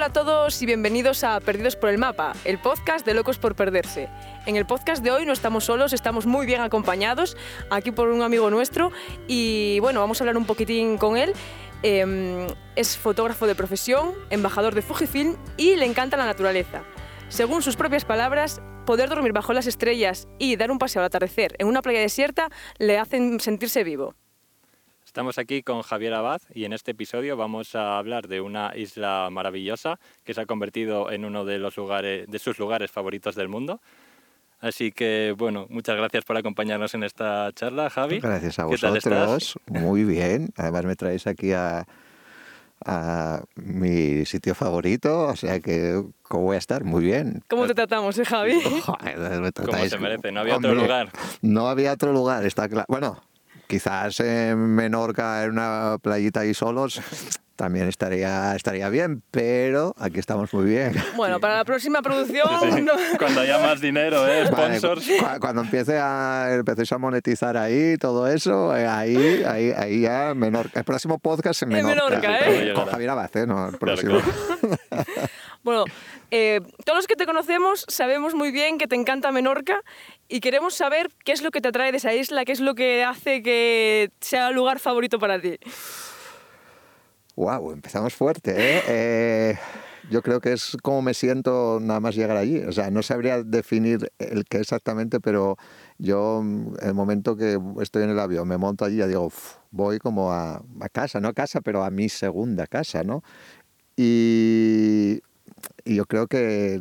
Hola a todos y bienvenidos a Perdidos por el Mapa, el podcast de Locos por Perderse. En el podcast de hoy no estamos solos, estamos muy bien acompañados aquí por un amigo nuestro y bueno, vamos a hablar un poquitín con él. Em, es fotógrafo de profesión, embajador de Fujifilm y le encanta la naturaleza. Según sus propias palabras, poder dormir bajo las estrellas y dar un paseo al atardecer en una playa desierta le hacen sentirse vivo. Estamos aquí con Javier Abad y en este episodio vamos a hablar de una isla maravillosa que se ha convertido en uno de, los lugares, de sus lugares favoritos del mundo. Así que, bueno, muchas gracias por acompañarnos en esta charla, Javi. Gracias a vosotros. Muy bien. Además me traéis aquí a, a mi sitio favorito, o sea que ¿cómo voy a estar? Muy bien. ¿Cómo te tratamos, eh, Javi? Como se merece, no había otro lugar. No había otro lugar, está claro. Bueno, quizás en Menorca, en una playita ahí solos, también estaría, estaría bien, pero aquí estamos muy bien. Bueno, para la próxima producción... Cuando haya más dinero, ¿eh? Sponsors. cuando empiece a, empecéis a monetizar ahí, todo eso, eh, ahí, ahí, ahí ya Menorca. El próximo podcast en Menorca. En Menorca, ¿eh? Con Javier Abacé, ¿no? El próximo. bueno, eh, todos los que te conocemos sabemos muy bien que te encanta Menorca y queremos saber qué es lo que te atrae de esa isla, qué es lo que hace que sea el lugar favorito para ti. Wow, empezamos fuerte, ¿eh? ¿eh? Yo creo que es como me siento nada más llegar allí. O sea, no sabría definir el qué exactamente, pero yo, el momento que estoy en el avión, me monto allí, ya digo, voy como a, a, casa, no a casa, pero a mi segunda casa, ¿no? Y y yo creo que,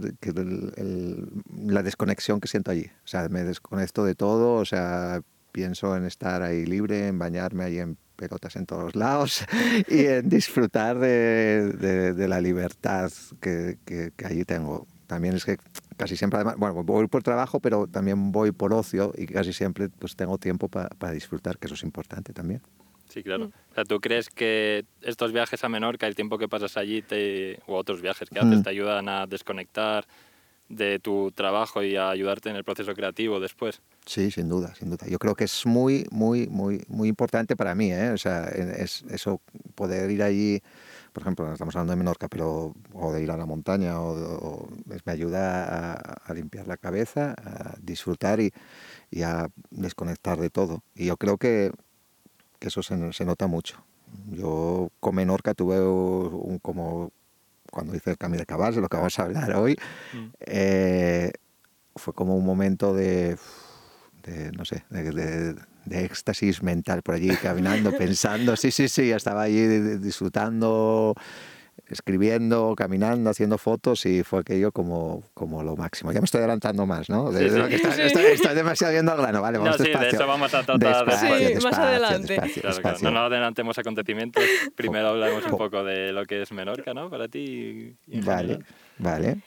la desconexión que siento allí, o sea, me desconecto de todo, o sea, pienso en estar ahí libre, en bañarme ahí en pelotas en todos lados y en disfrutar de, la libertad que, que, allí tengo. También es que casi siempre, además, bueno, voy por trabajo, pero también voy por ocio y casi siempre pues tengo tiempo para disfrutar, que eso es importante también. Sí, claro. Mm. O sea, ¿tú crees que estos viajes a Menorca, el tiempo que pasas allí, te, o otros viajes que haces, mm. te ayudan a desconectar de tu trabajo y a ayudarte en el proceso creativo después? Sí, sin duda, sin duda. Yo creo que es muy, muy, muy, muy importante para mí, ¿eh? O sea, es eso, poder ir allí, por ejemplo, estamos hablando de Menorca, pero, o de ir a la montaña, o, me ayuda a, limpiar la cabeza, a disfrutar y, y a desconectar de todo. Y yo creo que que eso se, se nota mucho. Yo con Menorca tuve un como cuando hice el Camino de Cabals, de lo que vamos a hablar hoy, mm. eh, fue como un momento de, de no sé, de, de, de, éxtasis mental por allí, caminando, pensando, sí, sí, sí, estaba allí disfrutando, escribiendo, caminando, haciendo fotos y fue aquello como, como lo máximo. Ya me estoy adelantando más, ¿no? De, sí, estoy, demasiado viendo al grano, vale, vamos no, sí, de eso vamos a tratar después. más adelante. Despacio, claro, No, no adelantemos acontecimientos, primero hablamos un poco de lo que es Menorca, ¿no? Para ti. vale, vale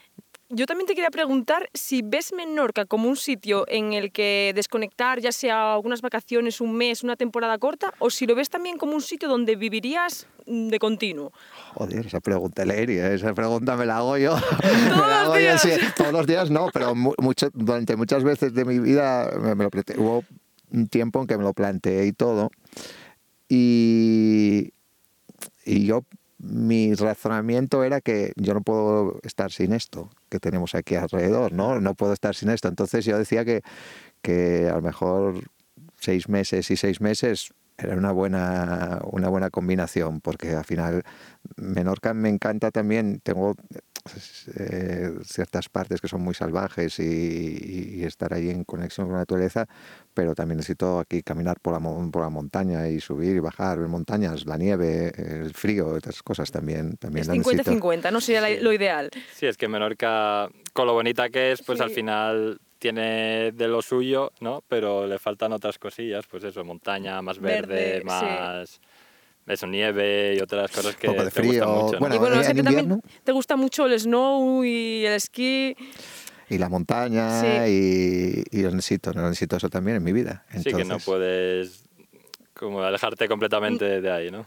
yo también te quería preguntar si ves Menorca como un sitio en el que desconectar, ya sea algunas vacaciones, un mes, una temporada corta, o si lo ves también como un sitio donde vivirías de continuo. Joder, esa pregunta Leiri, esa pregunta me la hago yo. Todos los días. todos los días no, pero mucho, durante muchas veces de mi vida me, lo hubo un tiempo en que me lo planteé y todo. Y, y yo mi razonamiento era que yo no puedo estar sin esto que tenemos aquí alrededor, ¿no? No puedo estar sin esto. Entonces yo decía que, que a lo mejor seis meses y seis meses era una buena, una buena combinación, porque al final Menorca me encanta también, tengo eh, ciertas partes que son muy salvajes y, estar ahí en conexión con la naturaleza, pero también necesito aquí caminar por la, por la montaña y subir y bajar en montañas, la nieve, el frío, otras cosas también. también es 50-50, no sería lo ideal. Sí, es que Menorca, con lo bonita que es, pues al final tiene de lo suyo, ¿no? Pero le faltan otras cosillas, pues eso, montaña más verde, más... Eso, nieve y otras cosas que de te frío. Gustan mucho, Bueno, y bueno, sé que también te gusta mucho el snow y el esquí. Y la montaña y, y necesito, necesito eso también en mi vida. Sí, que no puedes como alejarte completamente de ahí, ¿no?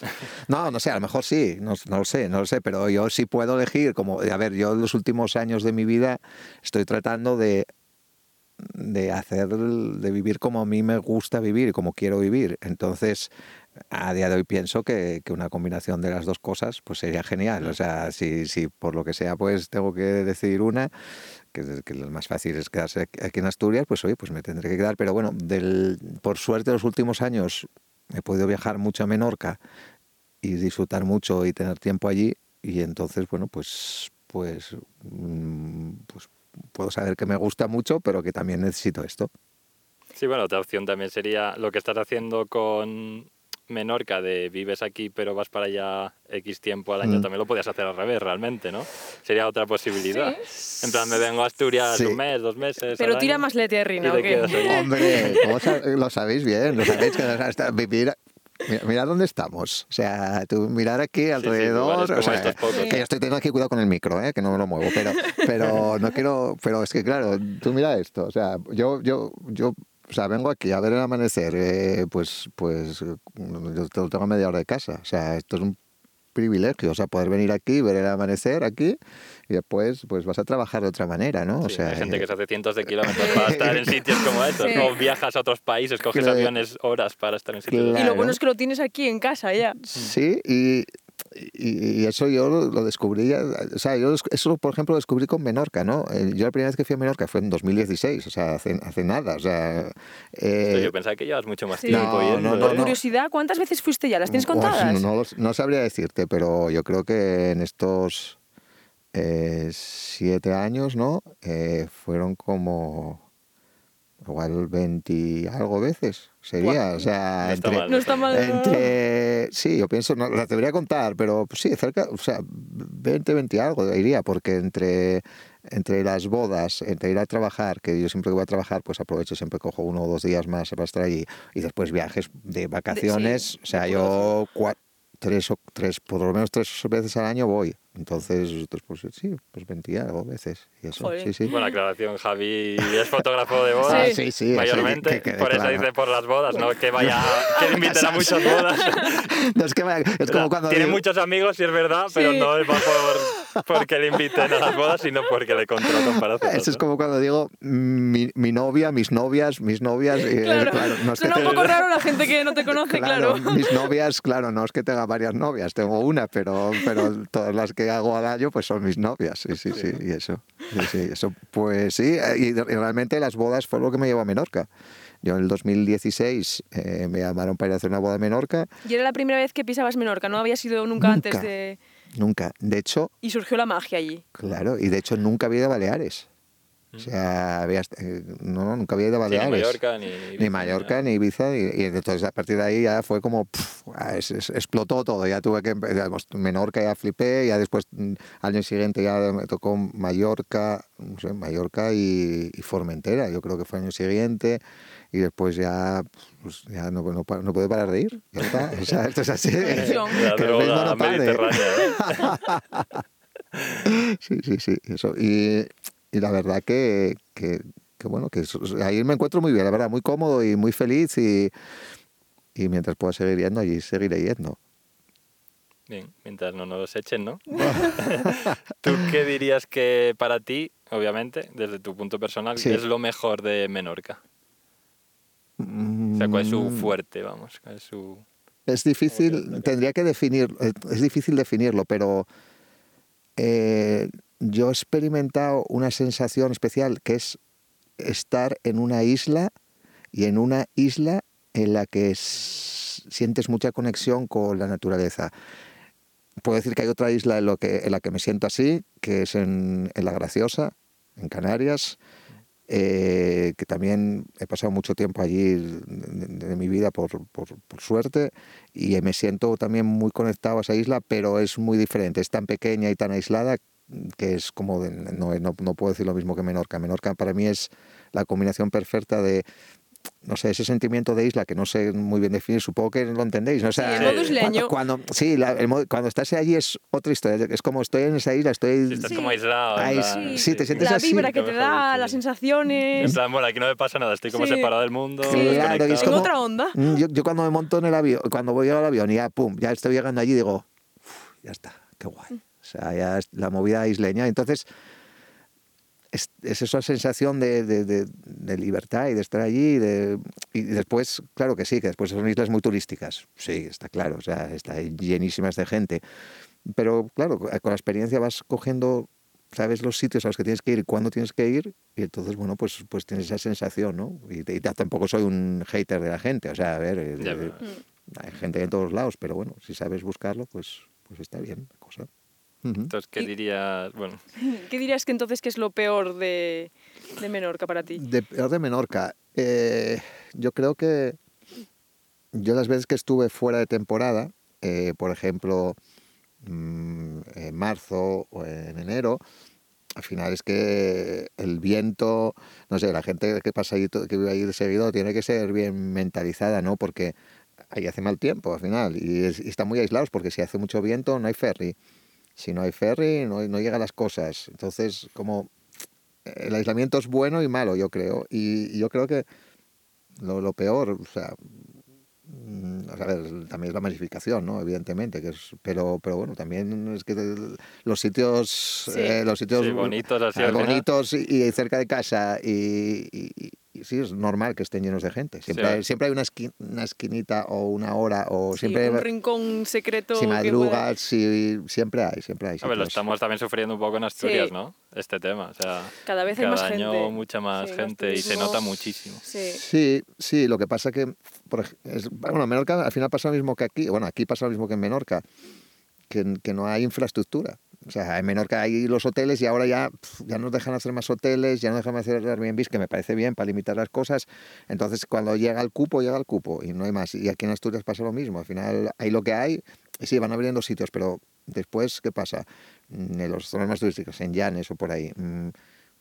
No, no sé, a lo mejor sí, no, no, lo sé, no lo sé, pero yo sí puedo elegir, como, a ver, yo en los últimos años de mi vida estoy tratando de, de hacer, de vivir como a mí me gusta vivir, como quiero vivir. Entonces, a día de hoy pienso que, que una combinación de las dos cosas pues sería genial. O sea, si, si por lo que sea pues tengo que decidir una, que, que lo más fácil es quedarse aquí en Asturias, pues oye, pues me tendré que quedar. Pero bueno, del, por suerte los últimos años he podido viajar mucho a Menorca y disfrutar mucho y tener tiempo allí y entonces, bueno, pues, pues, mm, pues puedo saber que me gusta mucho, pero que también necesito esto. Sí, bueno, otra opción también sería lo que estás haciendo con Menorca, de vives aquí pero vas para allá X tiempo al año, Mm. también lo podías hacer al revés realmente, ¿no? Sería otra posibilidad. En plan, me vengo a Asturias Sí. un mes, dos meses. Pero tira año, más lete, y Rina, te ¿o qué? Hombre, ¿cómo sa- lo sabéis bien, lo sabéis que hasta vivir... Mira, mira dónde estamos. O sea, tú mirar aquí alrededor. o sea, que yo estoy teniendo aquí cuidado con el micro, ¿eh? que no me lo muevo, pero, pero no quiero. Pero es que, claro, tú mira esto. O sea, yo, yo, yo o sea, vengo aquí a ver el amanecer, eh, pues, pues yo te- tengo media hora de casa. O sea, esto es un privilegio, o sea, poder venir aquí, ver el amanecer aquí y después pues vas a trabajar de otra manera, ¿no? O Sí, sea, hay gente eh, que se hace cientos de kilómetros para estar en sitios como estos. Sí. O viajas a otros países, coges Claro. aviones horas para estar en sitios Y. Claro. lo bueno es que lo tienes aquí en casa ya. Sí, y, y, y eso yo lo, descubrí, o sea, yo eso por ejemplo lo descubrí con Menorca, ¿no? Eh, Yo la primera vez que fui a Menorca fue en 2016, o sea, hace, hace nada, o sea... Eh, yo pensaba que llevas mucho más Sí. tiempo No, yendo. no, ¿eh? no. curiosidad, ¿cuántas veces fuiste ya? ¿Las tienes pues, contadas? no, los- no sabría decirte, pero yo creo que en estos eh, siete años, ¿no? Eh, fueron como igual 20 y algo veces, sería, o sea, No está entre, mal. No está mal. Entre, sí, yo pienso, no, las debería contar, pero pues, sí, cerca, o sea, 20, 20 y algo diría, porque entre, entre las bodas, entre ir a trabajar, que yo siempre que voy a trabajar, pues aprovecho, siempre cojo uno o dos días más para estar allí, y después viajes de vacaciones, o sea, de yo cua- tres, o, tres, por lo menos tres veces al año voy, entonces, pues, sí, pues 20 y algo veces, y eso, sí, sí. Buena aclaración, Javi es fotógrafo de bodas. Sí. Sí, sí, mayormente. que quede por eso claro. dice por las bodas, no que vaya, que inviten a muchas bodas. No, es que vaya- es como cuando Tiene digo- muchos amigos, sí es verdad, pero Sí. no es va por porque le inviten a las bodas, sino porque le contratan para hacer Eso es como cuando digo mi, mi novia, mis novias, mis novias. y, eh, Claro, no es que suena un tenga- poco raro la gente que no te conoce, claro. Mis novias, claro, no es que tenga varias novias, tengo una, pero, pero todas las que hago al año pues son mis novias, sí, sí, sí, y eso, sí, sí, eso, pues sí, y, realmente las bodas fue lo que me llevó a Menorca. Yo en el 2016 eh, me llamaron para ir a hacer una boda a Menorca, Y era la primera vez que pisabas Menorca, no había sido nunca, antes Nunca. de... nunca, de hecho, Y surgió la magia allí. claro, y de hecho nunca había ido a Baleares. O sea, había, eh, no, nunca había ido a Sí, ni Baleares. Mallorca, ni, ni Mallorca, ni Ibiza, y, y entonces a partir de ahí ya fue como, pf, ah, es- es- explotó todo, ya tuve que, Menorca ya flipé, ya después mm, al año siguiente ya me tocó Mallorca, no sé, Mallorca y, y Formentera, yo creo que fue el año siguiente, y después ya, pues, ya no, no, no puedo parar de ir, ya está, o sea, esto es así. La droga no mediterránea. Sí, sí, sí, eso. Y, y la verdad que, que, que bueno, que eso- ahí me encuentro muy bien, la verdad, muy cómodo y muy feliz y, y mientras pueda seguir yendo allí, seguiré yendo. Bien, mientras no nos echen, ¿no? ¿Tú qué dirías que para ti, obviamente, desde tu punto personal, Sí. es lo mejor de Menorca? O sea, ¿cuál es su Mm, fuerte, vamos? ¿Cuál es su... Es difícil, tendría que definir, eh, es difícil definirlo, pero eh, yo he experimentado una sensación especial que es estar en una isla y en una isla en la que sientes mucha conexión con la naturaleza. Puedo decir que hay otra isla en, lo que, en la que me siento así, que es en, en La Graciosa, en Canarias, eh, que también he pasado mucho tiempo allí de, de- de mi vida por, por- por suerte y me siento también muy conectado a esa isla, pero es muy diferente, es tan pequeña y tan aislada que es como, de- no, no, no puedo decir lo mismo que Menorca. Menorca para mí es la combinación perfecta de, no sé, ese sentimiento de isla que no sé muy bien definir, supongo que lo entendéis, ¿no? O sea, Sí, el modo isleño. Cuando, cuando- sí, la- el modo- cuando estás allí es otra historia, es como estoy en esa isla, estoy... Si estás Sí. como aislado. en Ay, plan- sí, te sientes La así. vibra que te da, las En sensaciones... plan, bueno, aquí no me pasa nada, estoy como Sí. separado del mundo. Sí. Claro, es En como- otra onda. Mm, Yo, yo cuando me monto en el avión, cuando voy al avión y ya, pum, ya estoy llegando allí, digo, "Uf, ya está, qué guay. O sea, ya es la movida isleña. Entonces, es, es esa sensación de, de- de- de libertad y de estar allí. y de- después, claro que sí, que después son islas muy turísticas. Sí, está claro, o sea, están llenísimas de gente. Pero claro, con la experiencia vas cogiendo, sabes los sitios a los que tienes que ir y cuándo tienes que ir, y entonces, bueno, pues, pues tienes esa sensación, ¿no? Y, y tampoco soy un hater de la gente, o sea, a ver, eh, Ya, hay gente en todos lados, pero bueno, si sabes buscarlo, pues, pues está bien la cosa. Entonces, ¿qué dirías? Bueno, ¿Qué dirías que entonces que es lo peor de, de Menorca para ti? De peor de Menorca. eh, yo creo que yo las veces que estuve fuera de temporada, eh, por ejemplo, mm, en marzo o en enero, al final es que el viento, no sé, la gente que pasa ahí, que vive ahí de seguido tiene que ser bien mentalizada, ¿no? Porque ahí hace mal tiempo al final y, es- y están muy aislados porque si hace mucho viento no hay ferry. Si no hay ferry no, no llegan las cosas. Entonces, como el aislamiento es bueno y malo, yo creo. Y, y yo creo que lo, lo peor, o sea, mm, a ver, también es la masificación, ¿no? Evidentemente, que es, pero, pero bueno, también es que los sitios, Sí. eh, los sitios Sí, bonitos así ah, bonitos y, y cerca de casa y sí es normal que estén llenos de gente. Siempre, Sí. hay, siempre hay una, esqui- una esquinita o una hora o Sí, siempre un rincón secreto. si madrugas, si, siempre hay, siempre hay. a ver, lo estamos también sufriendo un poco en Asturias, Sí. ¿no? Este tema, o sea, Cada vez hay más año gente. mucha más gente y se nota muchísimo. Sí. Sí, sí, lo que pasa que, por bueno, en Menorca al final pasa lo mismo que aquí, bueno, aquí pasa lo mismo que en Menorca, que, que no hay infraestructura. O sea, en Menorca hay los hoteles y ahora ya, ya no dejan hacer más hoteles, ya no dejan hacer Airbnb, que me parece bien para limitar las cosas. Entonces, cuando llega el cupo, llega el cupo y no hay más. Y aquí en Asturias pasa lo mismo. Al final hay lo que hay, y sí, van abriendo sitios, pero después, ¿qué pasa? Mm, En los zonas más turísticas, en Llanes o por ahí. mm,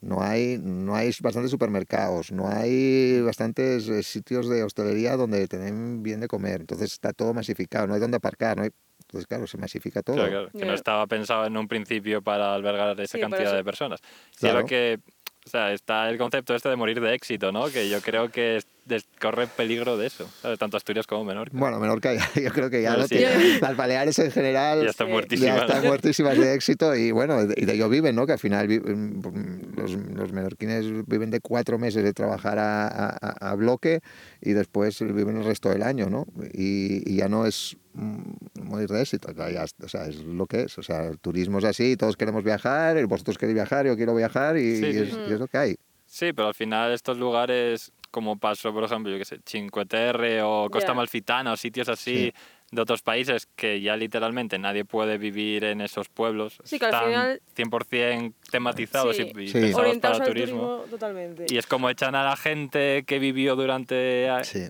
no hay, no hay bastantes supermercados, no hay bastantes eh, sitios de hostelería donde tienen bien de comer. Entonces está todo masificado, no hay dónde aparcar, no hay... Entonces, claro, se masifica todo. Claro, claro, que no estaba pensado en un principio para albergar esa Sí, cantidad de personas. Claro. lo que, o sea, está el concepto este de morir de éxito, ¿no? Que yo creo que des- corre peligro de eso, ¿sabes? Tanto Asturias como Menorca. Bueno, Menorca ya- yo creo que ya Bueno, lo sí. tiene. Las Baleares en general ya está Sí. muertísima. ya están muertísimas de éxito y bueno, y de ello viven, ¿no? Que al final mm, los, los menorquines viven de cuatro meses de trabajar a, a- a- bloque y después viven el resto del año, ¿no? Y, y ya no es mm, morir de éxito, ya- o sea, es lo que es. O sea, el turismo es así, todos queremos viajar, vosotros queréis viajar, yo quiero viajar y, Sí, y sí. es, y es lo que hay. Sí, pero al final estos lugares, como pasó, por ejemplo, yo qué sé, Cinque Terre o Costa Ya. Malfitana o sitios así de otros países que ya literalmente nadie puede vivir en esos pueblos. Sí, que al Están final- 100% tematizados Sí. y, y Sí. pensados para al turismo. turismo totalmente. Y es como echan a la gente que vivió durante a- Sí.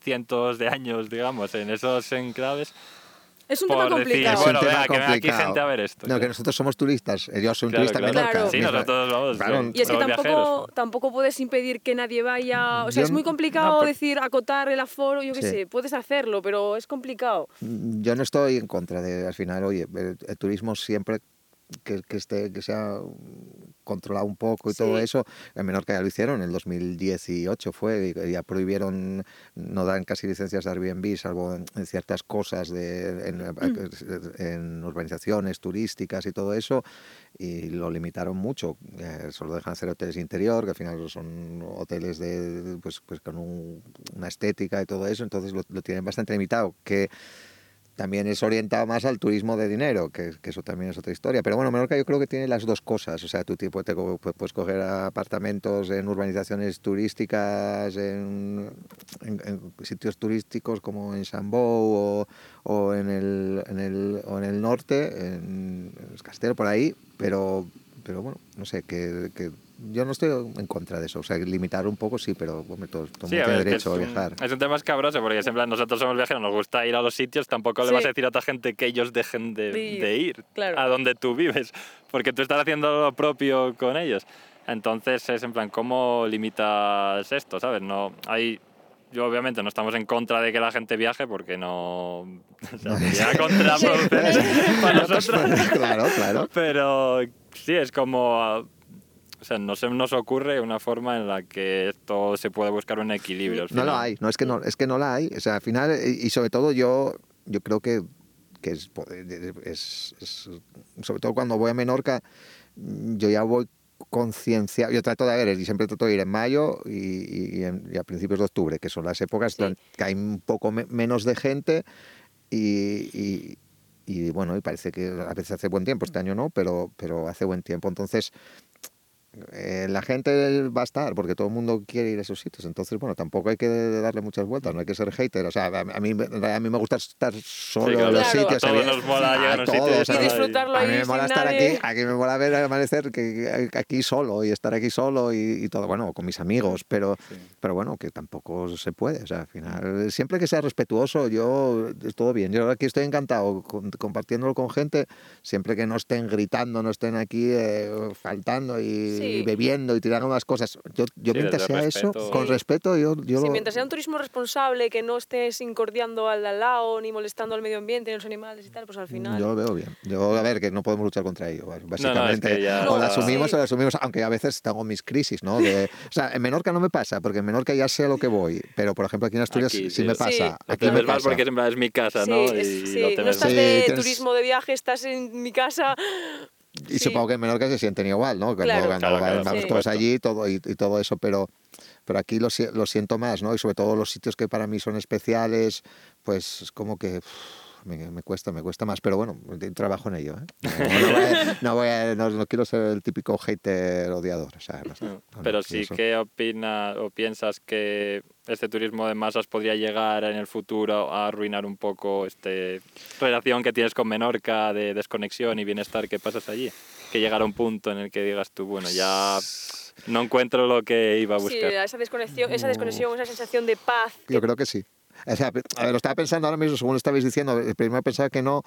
cientos de años, digamos, en esos enclaves. Es un tema por decir, complicado. Es un bueno, tema venga, que venga aquí complicado. gente a ver esto. No, que nosotros somos turistas. eh, Yo soy un Claro, turista en claro. Menorca. Claro. Sí, nosotros vamos. Claro. Y es que tampoco, tampoco puedes impedir que nadie vaya. O sea, Yo es muy complicado no, pero- decir acotar el aforo, yo qué Sí. sé, puedes hacerlo, pero es complicado. Yo no estoy en contra de, al final, oye, el, el turismo siempre que, que esté, que sea controlado un poco y todo Sí. eso, en Menorca ya lo hicieron, en el 2018 fue, y ya prohibieron, no dan casi licencias de Airbnb, salvo en, en ciertas cosas, de, en, en urbanizaciones turísticas y todo eso, y lo limitaron mucho, eh, solo dejan hacer hoteles interior, que al final son hoteles de, pues, pues con un- una estética y todo eso, entonces lo, lo tienen bastante limitado, que también es orientado más al turismo de dinero, que, eso también es otra historia. Pero bueno, Menorca yo creo que tiene las dos cosas. O sea, tú tipo, te, puedes coger apartamentos en urbanizaciones turísticas, en, sitios turísticos como en Sambó o, o en, el, en, el, o en el norte, en, en Castelo, por ahí. Pero, pero bueno, no sé, que, que yo no estoy en contra de eso. O sea, limitar un poco sí, pero hombre, todo, todo el Sí, mundo a tiene derecho a es un- viajar. Es un tema escabroso porque es en plan, nosotros somos viajeros, nos gusta ir a los sitios, tampoco le Sí. vas a decir a otra gente que ellos dejen de, De ir, de ir claro. a donde tú vives, porque tú estás haciendo lo propio con ellos. Entonces es en plan, ¿cómo limitas esto? ¿Sabes? No, hay, yo obviamente no estamos en contra de que la gente viaje porque no... O sea, sería contraproducente para nosotros. claro, claro. Pero sí, es como... O sea, no se nos ocurre una forma en la que esto se puede buscar un equilibrio. al No lo final. hay, no es que no, es que no la hay. O sea, al final, y sobre todo yo, yo creo que, que es, es, es- sobre todo cuando voy a Menorca, yo ya voy conciencia. Yo trato de ver, y siempre trato de ir en mayo y, y, en- y a principios de octubre, que son las épocas Sí. donde que hay un poco me- menos de gente y, y- y, bueno, y parece que a veces hace buen tiempo, este año no, pero, pero hace buen tiempo. Entonces, eh, la gente va a estar porque todo el mundo quiere ir a esos sitios. Entonces, bueno, tampoco hay que darle muchas vueltas, no hay que ser hater. O sea, a, mí, a mí me gusta estar solo claro. en los Claro. sitios. A todos nos mola llegar a un todos, sitio o sea, Y disfrutarlo a mí me mola estar nadie. aquí, aquí me mola ver el amanecer que, aquí solo y estar aquí solo y, y todo, bueno, con mis amigos, pero, pero bueno, que tampoco se puede, o sea, al final, siempre que sea respetuoso, yo, todo bien, yo aquí estoy encantado con- compartiéndolo con gente, siempre que no estén gritando, no estén aquí eh, faltando y, Sí. Y bebiendo y tirando unas cosas, yo, yo Sí, mientras sea el eso, respeto. con Sí. respeto, yo, yo Sí, lo- mientras sea un turismo responsable, que no estés incordiando al lado, ni molestando al medio ambiente, ni a los animales y tal, pues al final... Yo lo veo bien. Yo, a ver, que no podemos luchar contra ello, que básicamente. ya- o la No, asumimos sí. o la asumimos, aunque a veces tengo mis crisis, ¿no? De- o sea, en Menorca no me pasa, porque en Menorca ya sé a lo que voy, pero por ejemplo aquí en Asturias Aquí, sí, sí. me Sí. pasa. Aquí me pasa. porque es mi casa, Sí, ¿no? es- Y sí, no estás Sí, de tienes- turismo de viaje, estás en mi casa. Y sí. supongo que en Menorca se sienten igual, ¿no? Cuando, Claro. cuando Claro, va- claro, vamos por todos allí todo, y, y todo eso, pero, pero aquí lo, lo siento más, ¿no? Y sobre todo los sitios que para mí son especiales, pues es como que uf, me, me cuesta, me cuesta más, pero bueno, trabajo en ello, ¿eh? No, no voy a- no voy a- no- no quiero ser el típico hater odiador, o sea, no sé. No, No, no, Pero sí eso. que opinas o piensas que este turismo de masas podría llegar en el futuro a arruinar un poco esta relación que tienes con Menorca de desconexión y bienestar que pasas allí. Que llegará un punto en el que digas tú, bueno, ya no encuentro lo que iba a Sí, buscar. esa desconexión, esa desconexión, esa sensación de paz. Yo creo que sí. O sea, a ver, lo estaba pensando ahora mismo, según lo estabais diciendo, eh, primero pensaba que no,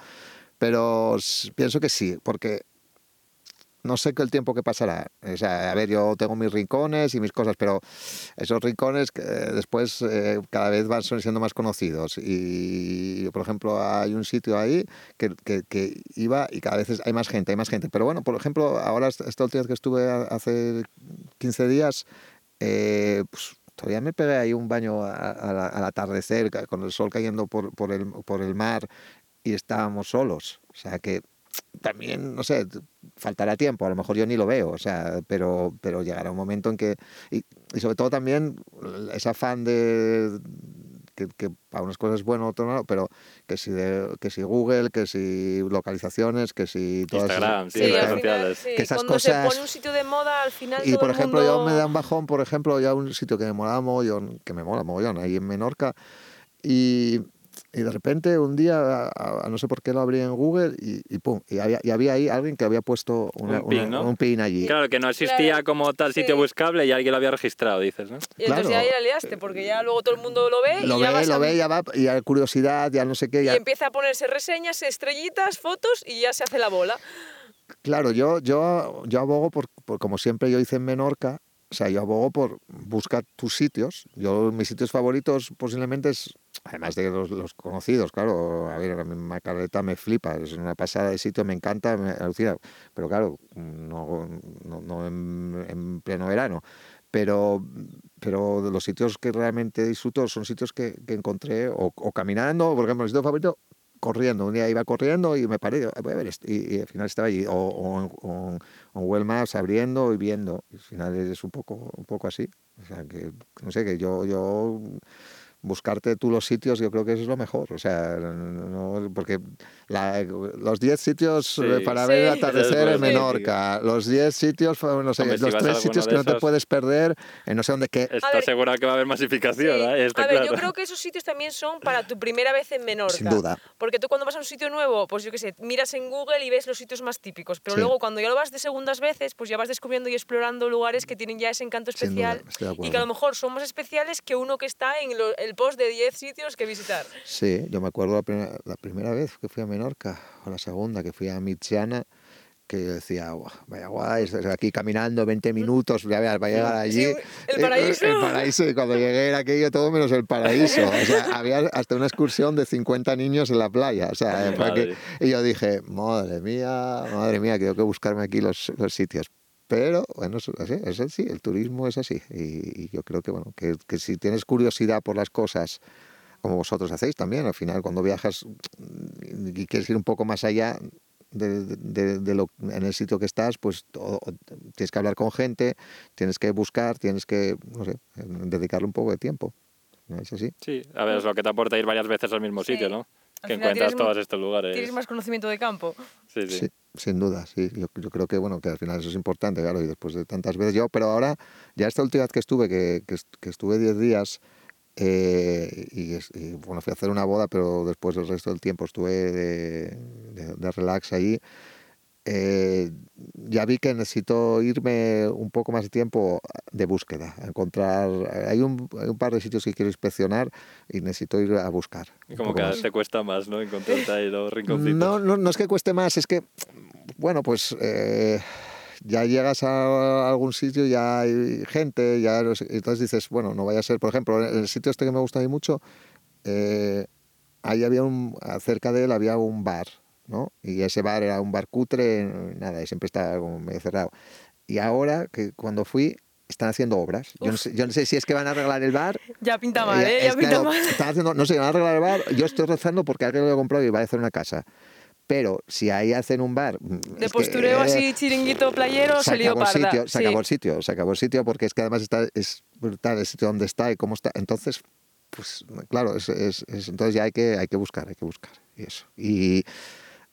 pero pienso que sí, porque no sé qué el tiempo que pasará. O sea, a ver, yo tengo mis rincones y mis cosas, pero esos rincones eh, después eh, cada vez van siendo más conocidos. Y, por ejemplo, hay un sitio ahí que, que- que iba y cada vez hay más gente, hay más gente. Pero bueno, por ejemplo, ahora esta última vez que estuve hace 15 días, eh, pues, todavía me pegué ahí un baño a- al atardecer, con el sol cayendo por, por, el, por el mar y estábamos solos. O sea que también, no sé, faltará tiempo, a lo mejor yo ni lo veo, o sea, pero, pero llegará un momento en que, y, y sobre todo también ese afán de que, que para unas cosas es bueno, otro no, pero que si, de- que si Google, que si localizaciones, que si todas esas- Instagram, sí, Sí, redes al final, sí, Que esas cuando se cosas- pone un sitio de moda, al final y todo por el ejemplo, mundo... yo me da un bajón, por ejemplo, ya un sitio que me molaba mogollón, que me mola mogollón, ahí en Menorca, y, y de repente un día, a- a- no sé por qué lo abrí en Google, y, y pum, y había, y había ahí alguien que había puesto una- Un pin, una- ¿no? un pin allí. Claro, que no existía Claro, como tal sitio sí. buscable y alguien lo había registrado, dices, ¿no? Y entonces Claro. ya ahí la liaste, porque ya luego todo el mundo lo ve Lo y ya ve, vas lo a- ve, ya va, y hay curiosidad, ya no sé qué, y ya... empieza a ponerse reseñas, estrellitas, fotos y ya se hace la bola. Claro, yo, yo, yo abogo por, por, como siempre yo hice en Menorca, o sea, yo abogo por buscar tus sitios. Yo, mis sitios favoritos posiblemente es, además de los, los conocidos, claro, a ver, a mí me flipa, es una pasada de sitio, me encanta, me alucina, pero claro, no, no, no en, en pleno verano. Pero, pero los sitios que realmente disfruto son sitios que, que encontré o, o caminando, por ejemplo, el sitio favorito corriendo. Un día iba corriendo y me paré, voy a ver esto", y, y al final estaba allí, o, o, o o Google abriendo y viendo. Al final es un poco, un poco así. O sea, que no sé, que yo, yo buscarte tú los sitios, yo creo que eso es lo mejor. O sea, no- porque la- los 10 sitios Sí. eh, para Sí. ver el atardecer en Menorca, los 10 sitios, no sé, Hombre, si los alguno sitios que no te puedes perder, en no sé dónde, que Está ver, segura que va a haber masificación, Sí. ¿eh? Está a ver, claro. yo creo que esos sitios también son para tu primera vez en Menorca. sin duda. Porque tú cuando vas a un sitio nuevo, pues yo qué sé, miras en Google y ves los sitios más típicos. Pero Sí. luego cuando ya lo vas de segundas veces, pues ya vas descubriendo y explorando lugares que tienen ya ese encanto Sin duda, especial. estoy de y que a lo mejor son más especiales que uno que está en lo- el post de 10 sitios que visitar. Sí, yo me acuerdo la primera, la primera vez que fui a Menorca, o la segunda, que fui a Mitjana, que yo decía, "Buah, vaya guay, estoy aquí caminando 20 minutos, ya verás, va a llegar allí. Sí, el Eh, paraíso. El paraíso, y cuando llegué era aquello todo menos el paraíso. O sea, había hasta una excursión de 50 niños en la playa. O sea, que- y yo dije, madre mía, madre mía, que tengo que buscarme aquí los, los sitios. Pero bueno, es así, es así, el turismo es así. Y, y yo creo que, bueno, que, que si tienes curiosidad por las cosas, como vosotros hacéis también, al final cuando viajas mm, y quieres ir un poco más allá de, de- de lo, en el sitio que estás, pues todo- tienes que hablar con gente, tienes que buscar, tienes que, no sé, dedicarle un poco de tiempo. ¿No es así? Sí, a ver, es lo que te aporta ir varias veces al mismo Sí. sitio, ¿no? Al Que encuentras todos estos lugares. Tienes más conocimiento de campo. Sí, sí. Sí, sin duda, sí. Yo, yo creo que bueno que al final eso es importante, claro, y después de tantas veces yo, pero ahora, ya esta última vez que estuve, que, que, que estuve 10 días, eh, y, y, bueno, fui a hacer una boda, pero después el resto del tiempo estuve de, de- de relax allí. eh, ya vi que necesito irme un poco más de tiempo de búsqueda, a encontrar. Hay un, hay un par de sitios que quiero inspeccionar y necesito ir a buscar. Y como que más. te cuesta más, ¿no? Encontrarte ahí los rinconcitos. No, no, no es que cueste más, es que, bueno, pues eh, ya llegas a algún sitio, ya hay gente, ya entonces dices, bueno, no vaya a ser, por ejemplo, en el sitio este que me gusta a mí mucho, eh, ahí había un, cerca de él había un bar, ¿no? Y ese bar era un bar cutre, nada, y siempre estaba como medio cerrado. Y ahora, que cuando fui, están haciendo obras. Yo no, sé, yo no sé si es que van a arreglar el bar Ya pinta mal, eh, ¿eh? Ya es pinta claro, mal. están haciendo, no sé, van a arreglar el bar. Yo estoy rezando porque alguien lo ha comprado y va a hacer una casa. Pero si ahí hacen un bar. mm, De es que, postureo eh, así, chiringuito playero, se, se lió parda. sitio, se Sí. acabó el sitio, se acabó el sitio porque es que además está, es brutal el sitio donde está y cómo está. Entonces, pues claro, es, es- es- entonces ya hay que, hay que buscar, hay que buscar. Y eso. Y,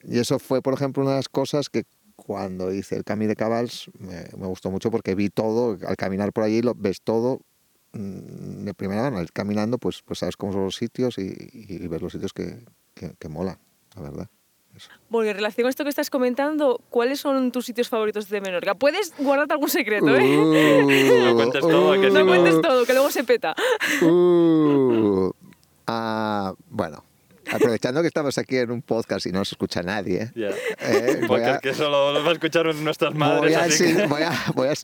y eso fue, por ejemplo, una de las cosas que cuando hice el Camí de Cabals me, me gustó mucho porque vi todo, al caminar por allí lo ves todo mm, de primera mano. Al Caminando, pues, pues sabes cómo son los sitios y, y ves los sitios que, que, que molan, la verdad. Eso. Bueno, y en relación a esto que estás comentando, ¿cuáles son tus sitios favoritos de Menorca? Puedes guardarte algún secreto, ¿eh? No cuentes todo, que No no- cuentes todo, que luego se peta. Uh, ah, bueno, aprovechando que estamos aquí en un podcast y no se escucha nadie, Ya. eh, Un voy a, podcast que solo lo va a escuchar nuestras voy madres. a, así sí, que- voy a, voy a-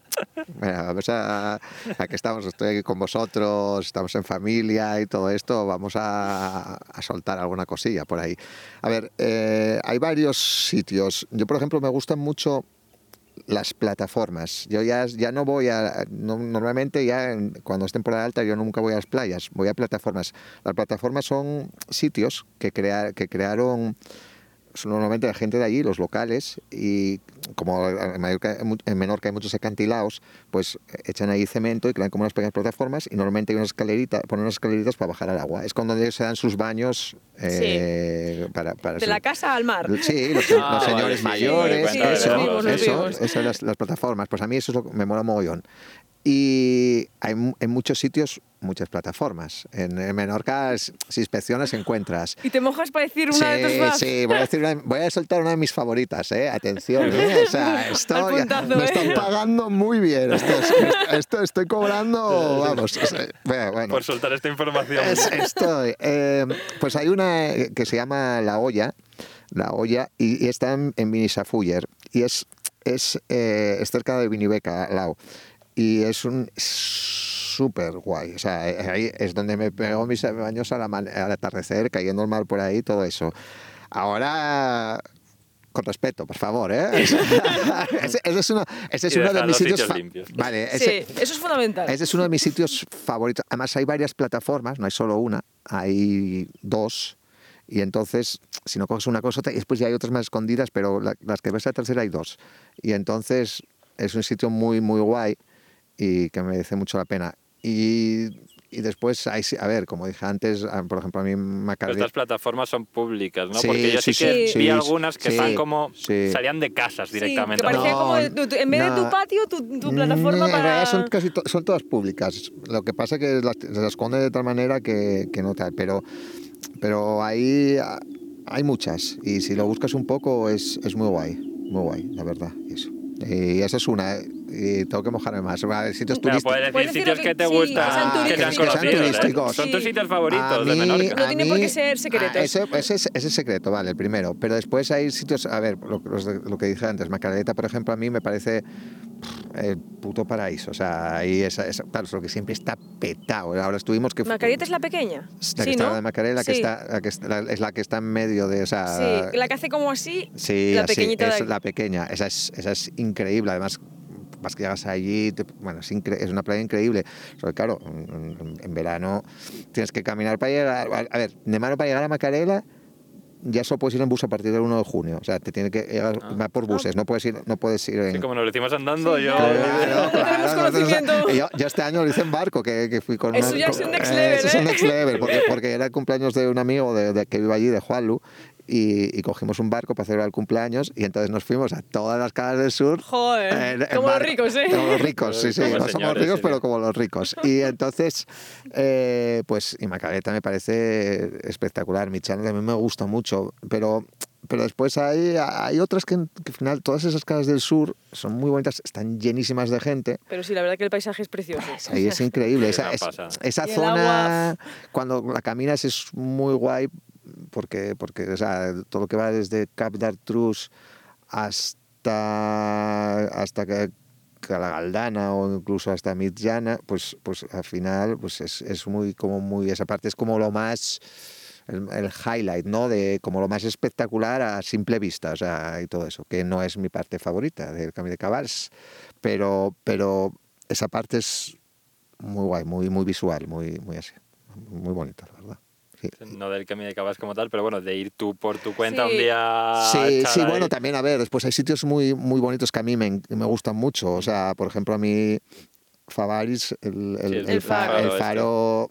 bueno, vamos a, a que estamos, estoy aquí con vosotros, estamos en familia y todo esto, vamos a, a soltar alguna cosilla por ahí. A ver, eh, hay varios sitios. Yo, por ejemplo, me gustan mucho las plataformas. Yo ya, ya no voy a... no- normalmente ya cuando es temporada alta yo nunca voy a las playas, voy a plataformas. Las plataformas son sitios que, crea, que crearon normalmente la gente de allí, los locales, y como en Mallorca- en Menorca hay muchos acantilados, pues echan ahí cemento y crean como unas pequeñas plataformas y normalmente hay unas escaleritas, ponen unas escaleritas para bajar al agua. Es cuando se dan sus baños eh, para, para De la casa al mar. Sí, los, Ah, los señores vale, mayores, sí, los eso, vivos, los eso, vivos. eso, las, las plataformas. Pues a mí eso es lo que me mola mogollón. Y hay en muchos sitios muchas plataformas. En, en Menorca, si inspeccionas, encuentras. Y te mojas para decir una de tus Sí, más. sí, voy a, decir una- voy a soltar una de mis favoritas, ¿eh? Atención, ¿eh? O sea, esto puntazo, me ¿eh? están pagando muy bien. Esto, es- esto estoy cobrando, vamos. o sea, bueno. Por soltar esta información. Es- estoy. eh, pues hay una que se llama La Olla, La Olla, y, y está en, en Vinisafuller, y es, es, eh, es cerca de Vinibeca, al lado. Y es un súper guay. O sea, ahí es donde me pegó mis baños al, al atardecer, cayendo el mar por ahí, todo eso. Ahora, con respeto, por favor, ¿eh? ese, ese es uno, ese es uno de mis sitios. sitios. Vale, ese, Sí, eso es fundamental. ese es uno de mis sitios favoritos. Además, hay varias plataformas, no hay solo una, hay dos. Y entonces, si no coges una cosa, y después ya hay otras más escondidas, pero la- las que ves a la tercera hay dos. Y entonces es un sitio muy, muy guay y que merece mucho la pena. Y, y después, hay, a ver, como dije antes, ah, por ejemplo, a mí Pero Macardi... estas plataformas son públicas, ¿no? Sí, Porque yo sí, sí, que sí, vi sí, algunas que sí, están como... sí. salían de casas Sí, directamente. que parecía No, como el- tu- tu- en vez de no. tu patio, tu, tu plataforma Mm, En para... son, casi to- son todas públicas. Lo que pasa es que las, se las esconde de tal manera que, que no tal. Pero, pero ahí ah, hay muchas. Y si lo buscas un poco es, es muy guay. Muy guay, la verdad. Eso. Y esa es una. Y tengo que mojarme más. A ver, sitios Pero turísticos. puedes decir Puedes decir sitios que te sí, gustan, que turísticos. Que sean conocidos. ¿eh? Son tus sitios favoritos de Menorca. No tiene por qué ser secretos. ah, ese, ese es, ese es secreto, vale, el primero. Pero después hay sitios, a ver, lo, los de- lo que dije antes, Macareta, por ejemplo, a mí me parece el puto paraíso. O sea, ahí es, es, claro, es lo que siempre está petado. Ahora estuvimos que... ¿Macarita es la pequeña? La que sí, está ¿no? de Macarena, la que Sí. está, la que está- la- es la que está en medio de esa. Sí, la que hace como así, Sí, la así, pequeñita es la pequeña. Esa es, esa es increíble. Además, vas que llegas allí, te- bueno, es, incre- es una playa increíble. Sobre, claro, en, en- en verano tienes que caminar para llegar. A, a ver, de mano para llegar a Macarela ya solo puedes ir en bus a partir del 1 de junio. O sea, te tiene que llegar Ah. por buses, no puedes ir, no puedes ir en... Sí, como nos lo decimos andando, Sí, yo... ya. Claro, claro, Tenemos nosotros- conocimiento. yo, yo este año lo hice en barco, que, que fui con... Eso una- ya es con- un next eh, level, Eso es un ¿eh? next level, porque, porque era el cumpleaños de un amigo de, de- que vive allí, de Juanlu, y, y cogimos un barco para celebrar el cumpleaños, y entonces nos fuimos a todas las calas del sur. Joder, en- en como los ricos, ¿eh? Como los ricos, sí, sí. Como No somos señores, ricos, sí, pero como los ricos. Y entonces, eh, pues, y Macaleta me parece espectacular. Mi channel también me gusta mucho, pero, pero después hay, hay otras que, que al final, todas esas calas del sur son muy bonitas, están llenísimas de gente. Pero sí, la verdad que el paisaje es precioso. Ahí es increíble. Esa, es- esa zona, cuando la caminas, es muy guay porque, porque o sea, todo lo que va desde Cap d'Artrus hasta, hasta que, que la Galdana o incluso hasta Mitjana, pues, pues al final pues es, es muy, como muy, esa parte es como lo más el, el highlight, ¿no? De como lo más espectacular a simple vista, o sea, y todo eso, que no es mi parte favorita del Camino de Cabals, pero, pero esa parte es muy guay, muy, muy visual, muy, muy así, muy bonita, la verdad. Sí. No del camino de Cabas como tal, pero bueno, de ir tú por tu cuenta Sí. un día... Sí, sí, ahí. bueno, también, a ver, después hay sitios muy, muy bonitos que a mí me, me gustan mucho. O sea, por ejemplo, a mí Favaris, el, el, Sí, el el fa- faro el este. faro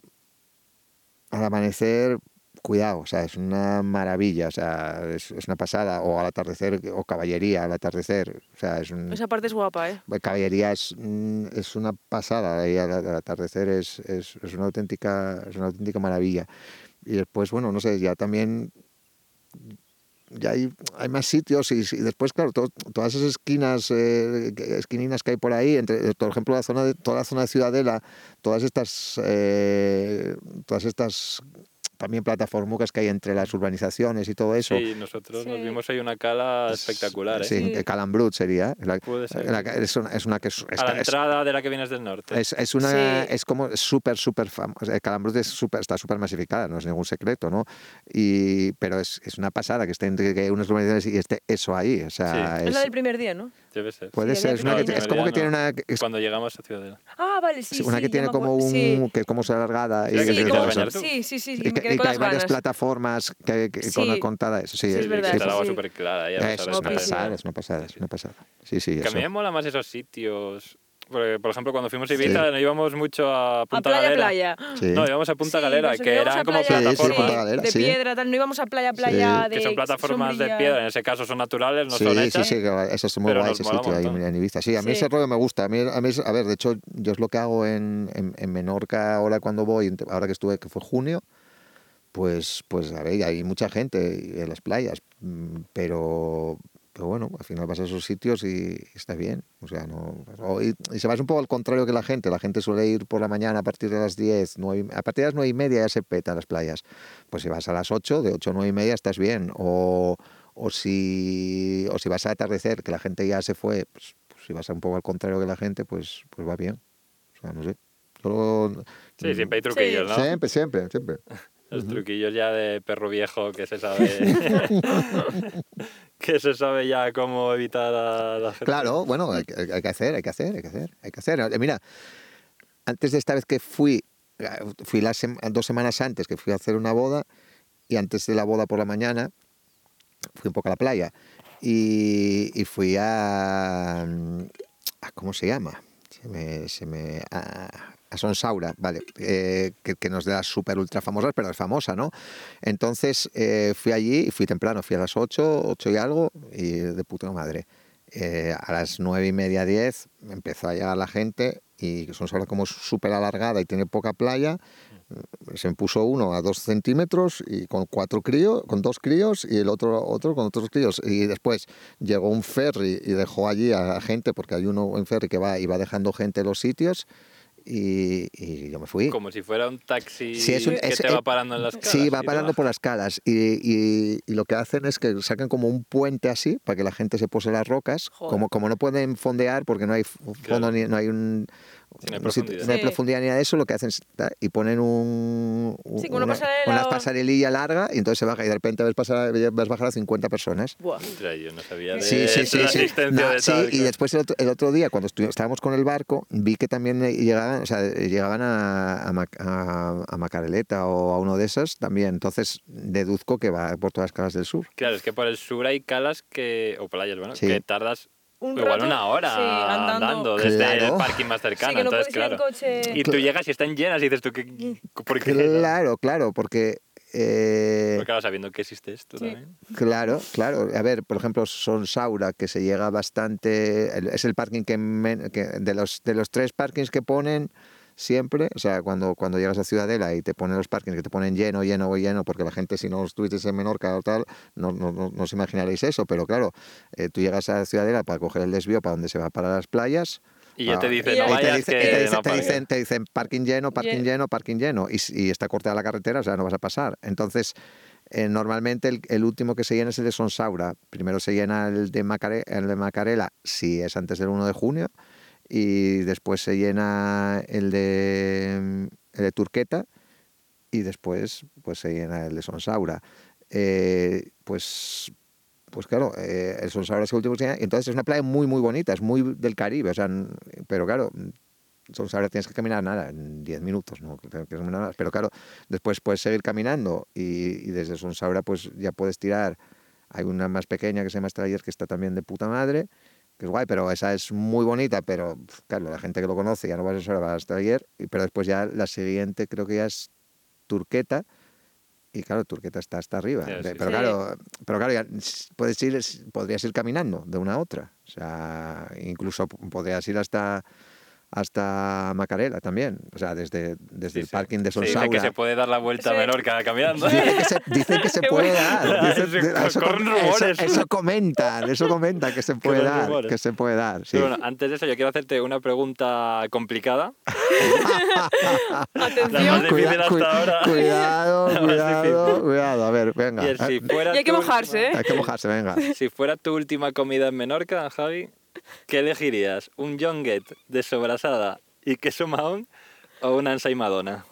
al amanecer, cuidado, o sea, es una maravilla, o sea, es, es una pasada. O al atardecer, o caballería al atardecer, o sea, es un... Esa parte es guapa, ¿eh? Caballería es, mm, es una pasada, ahí al, al atardecer es, es, es una auténtica, es una auténtica maravilla. Y después, bueno, no sé, ya también ya hay, hay más sitios y, después, claro, to- todas esas esquinas, eh, esquininas que hay por ahí, entre, por ejemplo, la zona de, toda la zona de Ciudadela, todas estas, eh, todas estas también plataformucas que hay entre las urbanizaciones y todo eso. Sí, nosotros nos Sí. vimos ahí una cala espectacular, ¿eh? Sí, Sí. que Calambrut sería. La- Puede ser. la- es, una, es una que es, a la es- entrada de la que vienes del norte. es, es una Sí. es como súper súper famosa Calambrut es súper está súper masificada no es ningún secreto no y pero es, es una pasada que esté entre que unas urbanizaciones y esté eso ahí o sea Sí. Es es- la del primer día, ¿no? Debe ser. puede Sí, ser es, una que- es como que tiene una es Cuando llegamos a Ciudadela. Ah, vale, sí, una sí, que tiene como un Sí. que es como se alargada y, Sí, como- quieres bañar tú. sí, sí, sí, sí, y me que, quedé y con que las hay varias ganas. plataformas que, que- con Sí. contada eso sí, Sí, es es- verdad, está súper clara. es una pasada es una pasada es una pasada sí sí Que a mí me mola más esos sitios. Porque, por ejemplo, cuando fuimos a Ibiza no íbamos mucho a A Punta playa, Galera. playa. Sí. No, íbamos a Punta Sí, Galera, que eran a como playa- Sí, sí, plataformas. Punta Galera, de sí. piedra, tal. No íbamos a playa, playa Sí. de que son plataformas de piedra, en ese caso son naturales, no sí, son sí, hechas. sí, que eso es muy guay ese sitio ahí en Ibiza. Sí, a mí Sí. ese rollo me gusta. A mí, a mí es- a ver, de hecho, yo es lo que hago en, en, en Menorca ahora cuando voy, ahora que estuve, que fue junio, pues, pues a ver, hay mucha gente en las playas, mm, pero, pero bueno, al final vas a esos sitios y está bien. O sea, no, y, y se va un poco al contrario que la gente. La gente suele ir por la mañana a partir de las 10, nueve- a partir de las 9 y media ya se peta las playas. Pues si vas a las 8, de 8 a 9 y media estás bien. O, o, si, o si vas a atardecer, que la gente ya se fue, pues, pues si vas un poco al contrario que la gente, pues, pues va bien. O sea, no sé. Yo- Sí, siempre hay truquillos, ¿no? Siempre, siempre, siempre. Los truquillos ya de perro viejo que se sabe. que se sabe ya cómo evitar la gente. Claro, bueno, hay, que- hacer, hay que hacer, hay que hacer, hay que hacer. Eh, Mira, antes de esta vez que fui, fui las dos semanas antes que fui a hacer una boda y antes de la boda por la mañana fui un poco a la playa y, y fui a, ¿cómo se llama? Se me, se me a Sonsaura, vale, eh, que, que no es de las super ultra famosas, pero es famosa, ¿no? Entonces eh, fui allí y fui temprano, fui a las 8, 8 y algo, y de puta madre. Eh, a las 9 y media, 10 empezó a llegar la gente y Sonsaura como es súper alargada y tiene poca playa, se me uno a dos centímetros y con cuatro críos, con dos críos y el otro otro con otros críos. Y después llegó un ferry y dejó allí a gente, porque hay uno en ferry que va y va dejando gente en los sitios y, y yo me fui. Como si fuera un taxi Sí, es un- que es- te eh, va parando en las caras. Sí, va parando por las calas y, y- y lo que hacen es que sacan como un puente así para que la gente se pose las rocas. Joder. Como, como no pueden fondear porque no hay fondo Claro. ni no hay un, No hay si- profundidad. no hay Sí. profundidad ni nada de eso, lo que hacen es y ponen un, un- Sí, con una una, pasarela una o- pasarelilla larga y entonces se baja y de repente ves, pasar, ves bajar a 50 personas. Buah. Yo no sabía de Sí, sí, sí. No, de sí, y después el otro, el otro día, cuando estábamos con el barco, vi que también llegaban, o sea, llegaban a, a, Mac- a- a Macareleta o a uno de esas también. Entonces deduzco que va por todas las calas del sur. Claro, es que por el sur hay calas que, o playas, bueno, Sí. que tardas Un igual rato, una hora sí, andando. andando, desde Claro. el parking más cercano. Sí, que no entonces, puedes ir en claro. coche. Y tú llegas y están llenas y dices tú, ¿qué, ¿por qué? Claro, claro, porque... eh, Porque claro, sabiendo que existe esto Sí. también. Claro, claro. A ver, por ejemplo, Son Saura, que se llega bastante. Es el parking que, men- que de, los, de los tres parkings que ponen siempre, o sea, cuando, cuando llegas a Ciudadela y te ponen los parkings que te ponen lleno, lleno, lleno, porque la gente, si no estuvisteis en Menorca o tal, no, no, no, no os imaginaréis eso, pero claro, eh, tú llegas a Ciudadela para coger el desvío para donde se va para las playas. Y ya te dicen, no te vayas dicen, que te dicen- no te aparques". dicen- te dicen parking lleno, parking Lle- lleno, parking lleno, y, y está cortada la carretera, o sea, no vas a pasar. Entonces, eh, normalmente el, el último que se llena es el de Sonsaura. Primero se llena el de, Macare- el de Macarela, si es antes del 1 de junio, y después se llena el de, Turqueta, y después pues se llena el de Sonsaura. Eh, pues pues claro, eh, el Sonsaura es el último que se llena, entonces es una playa muy muy bonita, es muy del Caribe, o sea, pero claro, Sonsaura tienes que caminar nada, en 10 minutos, ¿no? Pero claro, después puedes seguir caminando y, y desde Sonsaura pues ya puedes tirar. Hay una más pequeña que se llama Strayer que está también de puta madre, que es guay, pero esa es muy bonita, pero claro, la gente que lo conoce ya no va a Sonsaura, va a Strayer, y- pero después ya la siguiente creo que ya es Turqueta, y claro, Turqueta está hasta arriba. Sí, De- sí, pero, sí. claro, pero claro, ya puedes ir, podrías ir caminando de una a otra. O sea, incluso podrías ir hasta hasta Macarela también. O sea, desde, desde Sí, el sí. parking de Se dice Sonsaura. que se puede dar la vuelta Sí. a Menorca caminando. Dicen que se, dicen que se puede dar. Dicen- Sí, eso, eso- eso comentan, eso comentan que se puede dar, rumores. que se puede dar. sí. Pero bueno, antes de eso yo quiero hacerte una pregunta complicada. La más Atención. difícil Cuida- hasta cu- ahora. Cuidado, cuidado, cuidado. A ver, venga. Y si fuera Y hay que mojarse, última- ¿eh? Hay que mojarse, venga. Si fuera tu última comida en Menorca, Javi, ¿qué elegirías? ¿Un yonguet de sobrasada y queso mahón o una ensaimadona?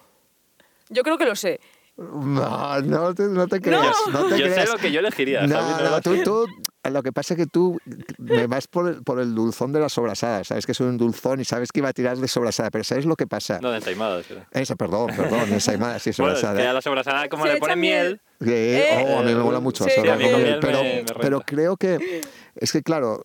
Yo creo que lo sé. No, no te, no te creas. No, te Yo sé creas. lo que yo elegiría, No, Javi. no, lo tú, sé. tú- lo que pasa es que tú me vas por el, por el dulzón de la sobrasada. Sabes que soy un dulzón y sabes que iba a tirar de sobrasada, pero ¿sabes lo que pasa? No, de ensaimadas. era. Esa, perdón, perdón, ensaimada, sí, Bueno, es sobrasada. que a la sobrasada, como Se le ponen miel. miel, Sí, oh, a mí me Eh, mola mucho. sí, a mí miel, pero, me- me pero creo que es que, claro,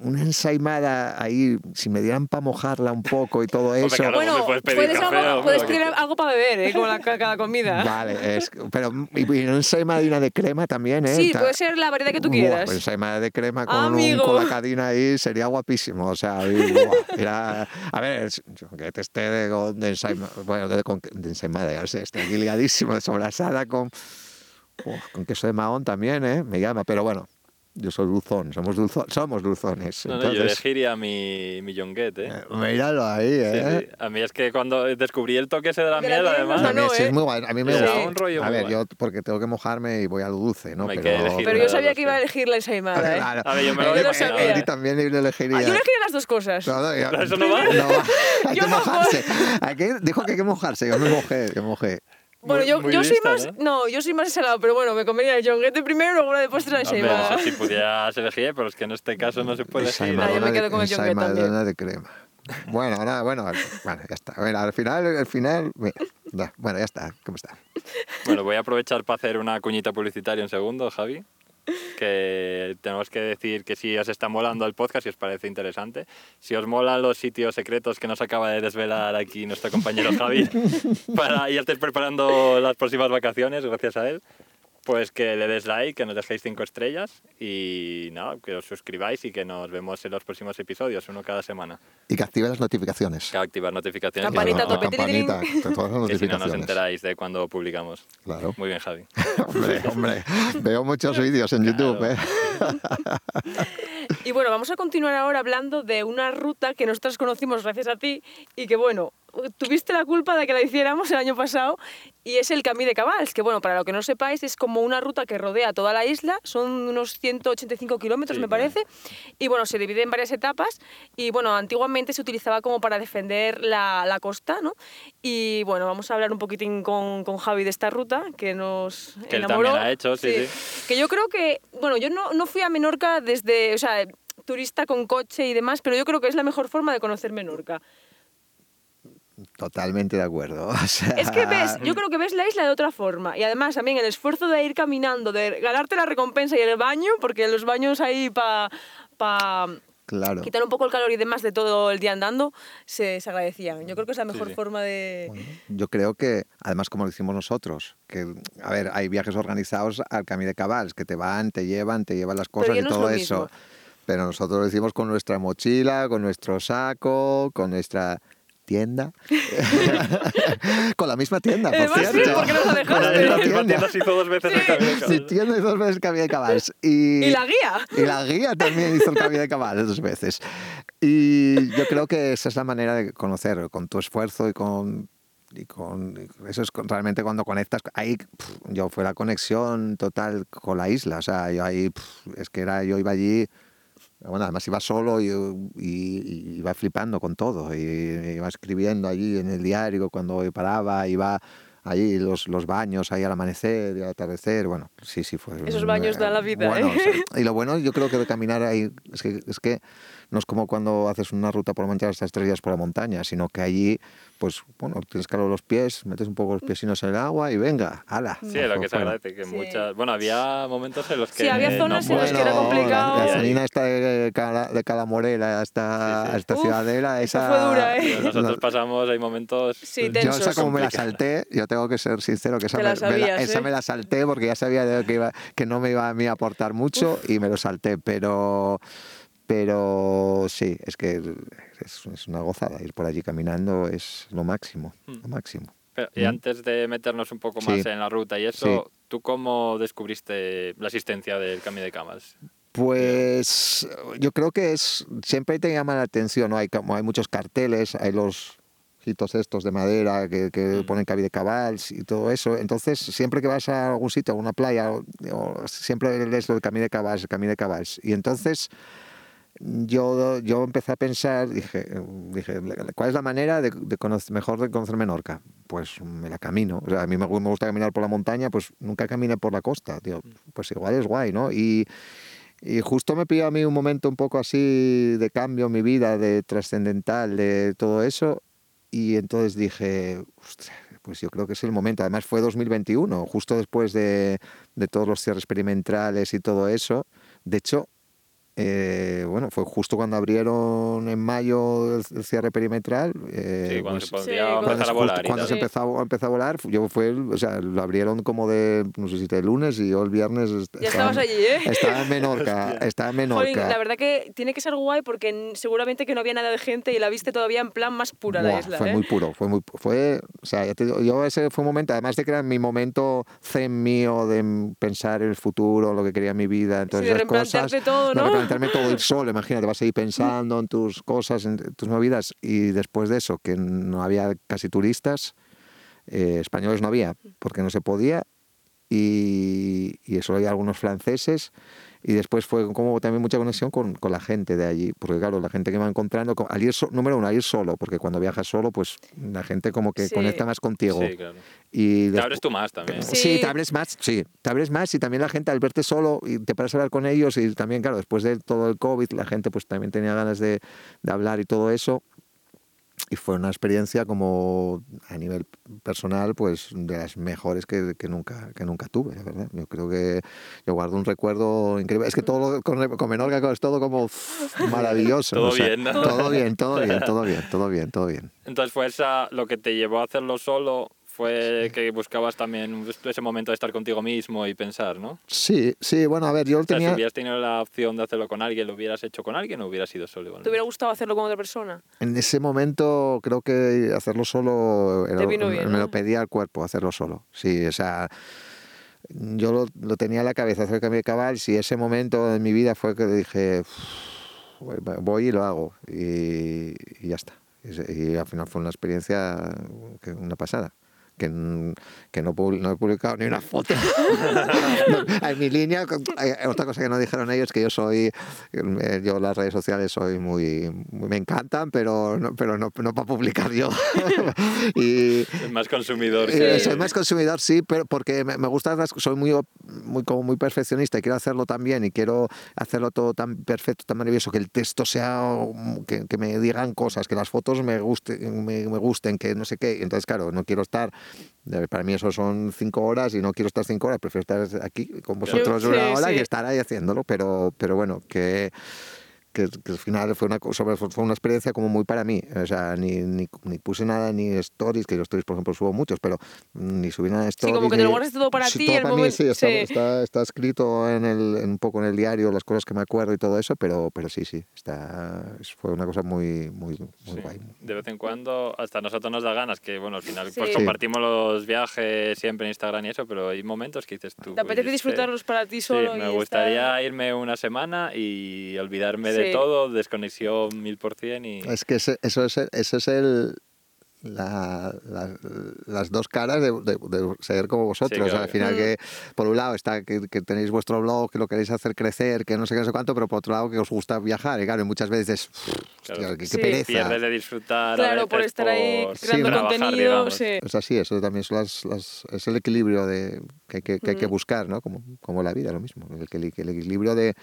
una ensaimada ahí, si me dieran para mojarla un poco y todo eso. claro, bueno, puedes pedir puedes, café, algo- hombre, puedes pedir algo para beber, ¿eh? Como la, cada comida. Vale, es, pero y, y una ensaimada de crema también, ¿eh? Sí, Ta- puede ser la variedad que tú Buah, quieras. pues ensaimada de crema con, un, Amigo. con la cadena ahí sería guapísimo. O sea, y, buah, era- a ver, yo que te esté de, de ensaimada, bueno, de, con- de ensaimada, ya sé, estoy aquí ligadísimo, sobrasada con, buah, con queso de mahón también, ¿eh? Me llama, pero bueno, yo soy dulzón, somos, dulzo- somos dulzones. no, no, yo entonces, elegiría mi, mi yonguet, ¿eh? eh, míralo ahí, Sí, ¿eh? sí. A mí es que cuando descubrí el toque ese de la la miel, además, no, A mí sí ¿eh? es muy guay, a mí me gusta. da un rollo a ver, guay. yo porque tengo que mojarme y voy al dulce, ¿no? Pero, Pero yo sabía que iba a elegir la ensaimada, ¿eh? Claro. A ver, yo me Eh, lo Yo lo eh, sabía. Eddie también elegiría. Ah, yo elegiría las dos cosas. No, no, Pero eso no va. No. Hay Yo que mojarse. Hay que- dijo que hay que mojarse. Yo me mojé, yo me mojé. Bueno, Muy- yo, muy yo soy más. ¿no? ¿no? yo soy más ensalado, pero bueno, me comería el jonguete primero y luego la de postre ensaimada. eso si pudieras elegir, pero es que en este caso no se puede elegir. Yo me quedo de- con el también. de crema. Bueno, nada, bueno, bueno, ya está. Bueno, al final, al final, bueno, ya está. ¿Cómo está? Bueno, voy a aprovechar para hacer una cuñita publicitaria un segundo, Javi. Que tenemos que decir que si os está molando el podcast, si os parece interesante, si os molan los sitios secretos que nos acaba de desvelar aquí nuestro compañero Javi, para ya estéis preparando las próximas vacaciones, gracias a él, pues que le des like, que nos dejéis cinco estrellas y nada, que os suscribáis y que nos vemos en los próximos episodios, uno cada semana. Y que active las notificaciones. Que activar notificaciones. Campanita tope. campanita, todas las que si no nos notificaciones. enteráis de cuando publicamos. Claro. Muy bien, Javi. Hombre, hombre, veo muchos vídeos en YouTube, Claro. ¿eh? Y bueno, vamos a continuar ahora hablando de una ruta que nosotros conocimos gracias a ti y que bueno, tuviste la culpa de que la hiciéramos el año pasado y es el Camí de Cabals, que bueno, para lo que no sepáis, es como una ruta que rodea toda la isla, son unos 185 kilómetros Sí, me claro. parece, y bueno, se divide en varias etapas y bueno, antiguamente se utilizaba como para defender la, la costa, ¿no? Y bueno, vamos a hablar un poquitín con, con Javi de esta ruta, que nos Que él enamoró. también ha hecho, sí, Que yo creo que, bueno, yo no, no fui a Menorca desde, o sea, turista con coche y demás, pero yo creo que es la mejor forma de conocer Menorca. Totalmente de acuerdo. o sea, Es que ves, yo creo que ves la isla de otra forma. Y además también el esfuerzo de ir caminando, de ganarte la recompensa y el baño, porque los baños ahí para pa Claro. quitar un poco el calor y demás de todo el día andando, se, se agradecían. Yo creo que es la mejor sí. forma de... Yo creo que, además, como lo hicimos nosotros, que, a ver, hay viajes organizados al Camí de Cabals, que te van, te llevan, te llevan las cosas y no todo eso. mismo. Pero nosotros lo hicimos con nuestra mochila, con nuestro saco, con nuestra tienda. con la misma tienda, por Además, sí, cierto. porque nos Con la misma tienda. tienda se hizo dos veces el Mi Cabals. tienda hizo dos veces el Camí de Cabals. Y, Y la guía. y la guía también hizo el Camí de Cabals dos veces. Y yo creo que esa es la manera de conocer, con tu esfuerzo y con... Y con eso es con- realmente cuando conectas ahí pf, yo fue la conexión total con la isla o sea yo ahí pf, es que era yo iba allí bueno además iba solo y, y- y iba flipando con todo y iba escribiendo allí en el diario cuando paraba iba allí los, los baños ahí al amanecer y al atardecer bueno sí sí fue Esos baños dan la vida, bueno, ¿eh? o sea, y lo bueno yo creo que de caminar ahí es que, es que no es como cuando haces una ruta por la montaña hasta tres días por la montaña, sino que allí, pues, bueno, tienes calor los pies, metes un poco los piesinos en el agua y venga, ala. Sí, es lo que se Bueno. agradece, que Sí. muchas... Bueno, había momentos en los que... Sí, había no zonas en las que era complicado. La, la zanina esta de, Cala- de Calamorela hasta, Sí, sí. hasta Uf, Ciudadela, esa esa... fue dura, ¿eh? Nosotros pasamos, hay momentos... Sí, Yo tensos. esa como me la salté, yo tengo que ser sincero que esa, me, la me la- sabías, esa ¿eh? me la salté porque ya sabía de que, iba, que no me iba a mí a aportar mucho y me lo salté, pero pero sí, es que es, es una gozada ir por allí caminando, es lo máximo, lo máximo. Pero, y Mm. antes de meternos un poco Sí. más en la ruta y eso, Sí. ¿tú cómo descubriste la existencia del Camí de Camas? Pues yo creo que es siempre te llama la atención, ¿no? Hay como hay muchos carteles, hay los hitos estos de madera que, que Mm. ponen cabide cabals y todo eso. Entonces, siempre que vas a algún sitio, a una playa, o- o siempre lees lo del camino de cabals, el camino de cabals. Y entonces yo, yo empecé a pensar, dije, dije, ¿cuál es la manera de, de conocer, mejor de conocer Menorca? Pues me la camino. O sea, a mí me, me gusta caminar por la montaña, pues nunca caminé por la costa. Digo, pues igual es guay, ¿no? Y, y justo me pilló a mí un momento un poco así de cambio en mi vida, de trascendental, de todo eso. Y entonces dije, "Ostras, pues yo creo que es el momento. Además fue 2021, justo después de, de todos los cierres perimetrales y todo eso. De hecho, eh, bueno, fue justo cuando abrieron en mayo el, el cierre perimetral. eh, Sí, cuando pues, se podía Sí, cuando empezar a volar. cuando se Sí. empezó, a- empezó a volar, yo fue, o sea, lo abrieron como de, no sé si de lunes y yo el viernes Ya estaba, estabas allí, ¿eh? estaba en Menorca, estaba en Jolín, Menorca. la verdad que tiene que ser guay porque seguramente que no había nada de gente y la viste todavía en plan más pura la Buah, isla, fue ¿eh? muy puro, fue muy fue, o sea, ya te digo, yo ese fue un momento, además de que era mi momento zen mío de pensar en el futuro, lo que quería en mi vida, entonces de esas cosas, todo, de ¿no? Replantearme todo ir solo, imagínate, vas a ir pensando en tus cosas, en tus movidas y después de eso que no había casi turistas, eh, españoles no había, porque no se podía y, y solo había algunos franceses y después fue como también mucha conexión con, con la gente de allí, porque claro, la gente que va encontrando, co- al ir so- número uno, al ir solo, porque cuando viajas solo, pues la gente como que Sí. conecta más contigo. Sí, claro. Y Te abres tú más también. Sí. Sí. te abres más, sí, te abres más y también la gente al verte solo y te paras a hablar con ellos y también, claro, después de todo el COVID, la gente pues también tenía ganas de, de hablar y todo eso. Y fue una experiencia como a nivel personal, pues de las mejores que, que nunca, que nunca tuve, la verdad. Yo creo que yo guardo un recuerdo increíble. Es que todo lo- con, con Menorca es todo como maravilloso. Todo o sea, bien, ¿no? Todo bien, todo bien, todo bien, todo bien, todo bien. Entonces fue esa lo que te llevó a hacerlo solo, fue que buscabas también ese momento de estar contigo mismo y pensar, ¿no? Sí, sí, bueno, a ver, yo lo O sea, si tenía... hubieras tenido la opción de hacerlo con alguien, ¿lo hubieras hecho con alguien o hubieras sido solo igual? ¿Te hubiera gustado hacerlo con otra persona? En ese momento creo que hacerlo solo era- Te vino bien, me ¿no? lo pedía el cuerpo, hacerlo solo. Sí, o sea, yo lo, lo tenía en la cabeza hacer el cambio de cabal. Si ese momento en mi vida fue que dije, "Uf, voy y lo hago y, y ya está. Y, y al final fue una experiencia, una pasada que, que no, no, he publicado ni una foto en mi línea. Otra cosa que no dijeron ellos es que yo soy, eh, yo las redes sociales soy muy, me encantan, pero no, pero no, no para publicar yo. y, más consumidor. Sí. Soy más consumidor, sí, pero porque me, me gusta, soy muy, muy, como muy perfeccionista y quiero hacerlo tan bien y quiero hacerlo todo tan perfecto, tan maravilloso, que el texto sea, que, que me digan cosas, que las fotos me, gusten, me, me gusten, que no sé qué. Entonces, claro, no quiero estar para mí eso son cinco horas y no quiero estar cinco horas, prefiero estar aquí con vosotros una hora y estar ahí haciéndolo, pero, pero bueno, que que, al final fue una, fue una experiencia como muy para mí. O sea, ni, ni, ni, puse nada, ni stories, que los stories, por ejemplo, subo muchos, pero ni subí nada de stories. Sí, como que te lo guardas todo para sí, ti. Todo el para momento, mí, sí está, sí. Está, está, escrito en el, en un poco en el diario, las cosas que me acuerdo y todo eso, pero, pero sí, sí, está, fue una cosa muy, muy, muy guay. De vez en cuando, hasta a nosotros nos da ganas, que bueno, al final pues compartimos los viajes siempre en Instagram y eso, pero hay momentos que dices tú. Te apetece disfrutarlos para ti solo. Sí, me gustaría estar... irme una semana y olvidarme de todo, desconectar conexión mil por cien y... Es que ese, eso es, eso es el, la, la, las dos caras de, de, de, ser como vosotros. Sí, claro. Al final, que por un lado está que, que, tenéis vuestro blog, que lo queréis hacer crecer, que no sé qué, no sé cuánto, pero por otro lado que os gusta viajar. Y claro, muchas veces, claro. hostia, qué, sí. pereza. De disfrutar. Claro, por estar por, ahí creando sí, contenido. Sí. Es así, eso también son las, las, es el equilibrio de, que, hay que, que, hay que buscar, ¿no? Como, como la vida, lo mismo. El, el, el equilibrio de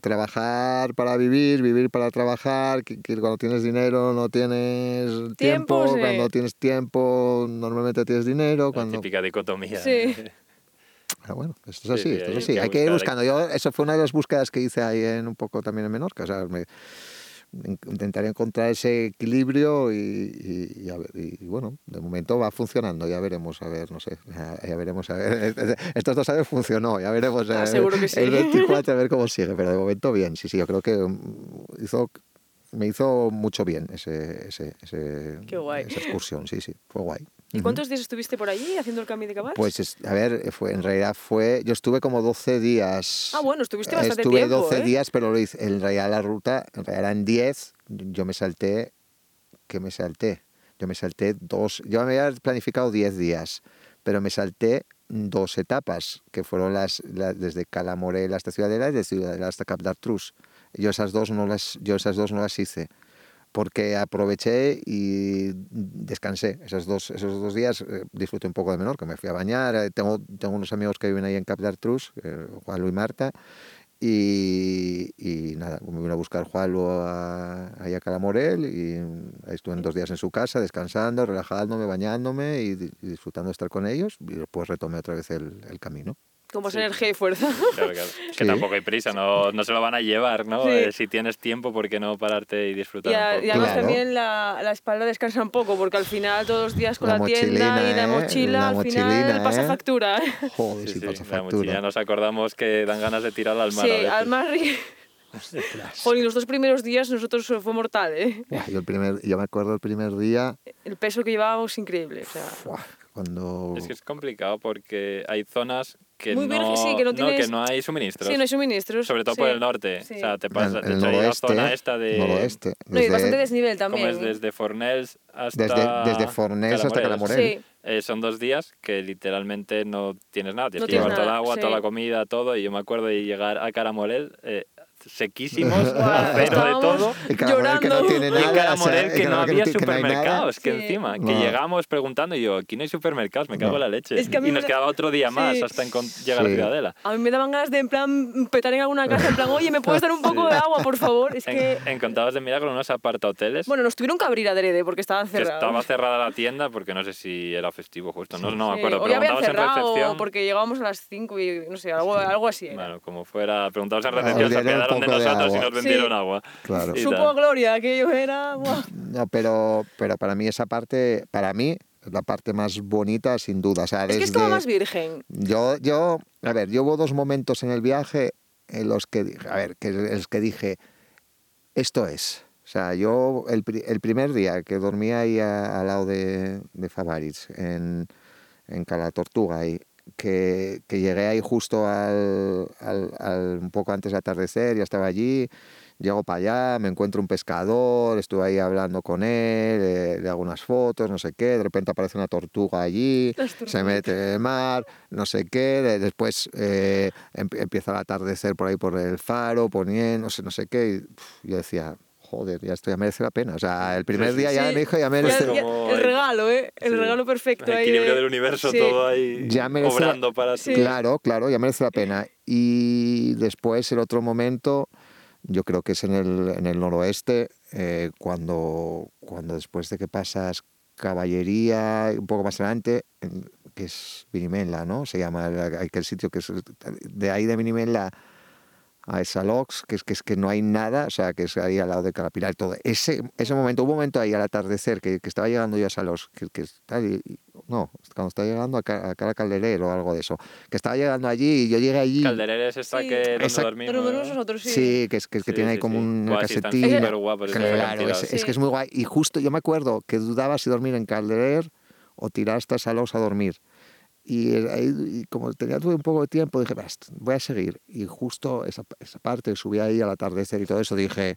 trabajar para vivir, vivir para trabajar, que, que, cuando tienes dinero no tienes tiempo, tiempo sí. cuando tienes tiempo normalmente tienes dinero. Cuando... La típica dicotomía. Sí. Pero bueno, esto es así, sí, esto es así. Hay, hay que ir buscando. Yo, eso fue una de las búsquedas que hice ahí en un poco también en Menorca. O sea, me, intentaré encontrar ese equilibrio y, y, y, ver, y, bueno, de momento va funcionando, ya veremos, a ver, no sé, ya, veremos, a ver, estos dos años funcionó, ya veremos ah, que sí. el 24 a ver cómo sigue, pero de momento bien, sí, sí, yo creo que hizo me hizo mucho bien ese, ese, ese esa excursión, sí, sí, fue guay. ¿Y cuántos días estuviste por allí haciendo el cambio de cabal? Pues, a ver, fue, en realidad fue, yo estuve como 12 días. Ah, bueno, estuviste bastante estuve tiempo, Estuve 12 ¿eh? días, pero lo hice, en realidad la ruta, en realidad eran 10, yo me salté, ¿qué me salté? Yo me salté dos, yo me había planificado 10 días, pero me salté dos etapas, que fueron las, las desde Calamorel hasta Ciudadela y desde Ciudadela hasta Cap d'Artrus. Yo esas dos no las, yo esas dos no las hice porque aproveché y descansé esos dos, esos dos días, eh, disfruté un poco de menor, que me fui a bañar, eh, tengo, tengo unos amigos que viven ahí en Cap d'Artrus, eh, Juan Luis y Marta, y, y, nada, me vine a buscar Juan a, a Calamorel y ahí estuve dos días en su casa descansando, relajándome, bañándome y, y disfrutando de estar con ellos y después retomé otra vez el, el camino. Con más sí. energía y fuerza. Claro, claro. Es que sí. tampoco hay prisa, no, no se lo van a llevar, ¿no? Sí. Eh, si tienes tiempo, ¿por qué no pararte y disfrutar y, a, un poco? Y además claro. también la, la, espalda descansa un poco, porque al final todos los días con la, la tienda y la ¿eh? mochila, la al final ¿eh? pasa factura. Joder, sí, sí, pasa factura. nos acordamos que dan ganas de tirar al mar. Sí, al mar y... Joder, los dos primeros días nosotros fue mortal, ¿eh? Yo, el primer, yo me acuerdo el primer día... El peso que llevábamos increíble, o sea... Cuando... Es que es complicado porque hay zonas que, Muy no, virgen, sí, que no, tienes... no, que no hay suministros. Sí, no hay suministros. Sobre todo sí. por el norte. Sí. O sea, te pasa el, el de noroeste, la zona esta de... Noroeste. No, y bastante desnivel también. Como es desde Fornells hasta... Desde, desde Fornells Calamorel. hasta Calamorel. Sí. Eh, son dos días que literalmente no tienes nada. Tienes No que llevar tienes todo el nada, agua, sí. toda la comida, todo. Y yo me acuerdo de llegar a Caramorel eh, sequísimos, Buah, pero de todo. Y Calamorel que no llorando. tiene Y nada. Caramorel o sea, que no había que no supermercados, que Sí. encima, que No. llegamos preguntando y yo, aquí no hay supermercados, me cago No. en la leche. Es que y nos da- quedaba otro día más Sí. hasta llegar a Sí. Ciudadela. A mí me daban ganas de, en plan, petar en alguna casa, en plan, oye, ¿me puedes dar un poco de agua, por favor? Es que... En, en Contados de Milagro, unos apartahoteles, Bueno, nos tuvieron que abrir adrede porque estaban que cerrados. estaba cerrada la tienda porque no sé si era festivo justo, no, no me acuerdo. O ya habían Preguntamos en cerrado recepción. porque llegábamos a las 5 y no sé, algo, algo así era. Bueno, como fuera, preguntamos en Ah, recepción, se un apiadaron de poco de nosotros y nos vendieron Sí. agua. Claro. Supo gloria, aquello era... buah. No, pero, pero para mí esa parte, para mí, la parte más bonita, sin duda. O sea, Es que es más virgen. Yo, yo, a ver, yo hubo dos momentos en el viaje en los que, dije- a ver, que en los que dije, esto es. O sea, yo el, el primer día que dormí ahí a- al lado de, de Favaris, en, en Cala Tortuga, y que, que llegué ahí justo al, al, al- un poco antes de atardecer, ya estaba allí, Llego para allá, me encuentro un pescador, estuve ahí hablando con él, eh, le hago unas fotos, no sé qué, de repente aparece una tortuga allí, se mete en el mar, no sé qué, de- después eh, em- empieza el atardecer por ahí por el faro, poniendo, no sé, no sé qué, y pf, yo decía, joder, ya esto ya merece la pena. O sea, el primer sí, día ya Sí. me dijo, ya merece, ya- como el el- regalo, ¿eh? El Sí. regalo perfecto. El ahí equilibrio de- del universo, Sí. todo ahí Ya la- obrando para Sí. Claro, claro, ya merece la pena. Y después el otro momento, yo creo que es en el, en el noroeste, eh, cuando, cuando después de que pasas caballería, un poco más adelante, en- que es Vinimela, ¿no? Se llama el- aquel sitio que es de ahí de Vinimela a Esalox, que es que es que no hay nada, o sea, que es ahí al lado de Carapilar, todo. Ese, ese momento, hubo un momento ahí al atardecer que, que estaba llegando yo a Esalox, que, que está ahí- no, cuando estaba llegando a, Ca- a Cara Calderer o algo de eso, que estaba llegando allí y yo llegué allí. Calderera es esta Sí. que donde dormimos. Pero ¿no? nosotros sí. Sí, que es que, que Sí, tiene ahí sí, como sí. un Buah, sí, están casetín. súper guapos esos Claro, es, es que es muy guay. Y justo yo me acuerdo que dudaba si dormir en Calderer o tirar hasta Salos a dormir. Y ahí, y como tenía tuve un poco de tiempo, dije, "Bah, est- voy a seguir. Y justo esa, esa parte, subí ahí al atardecer y todo eso, dije,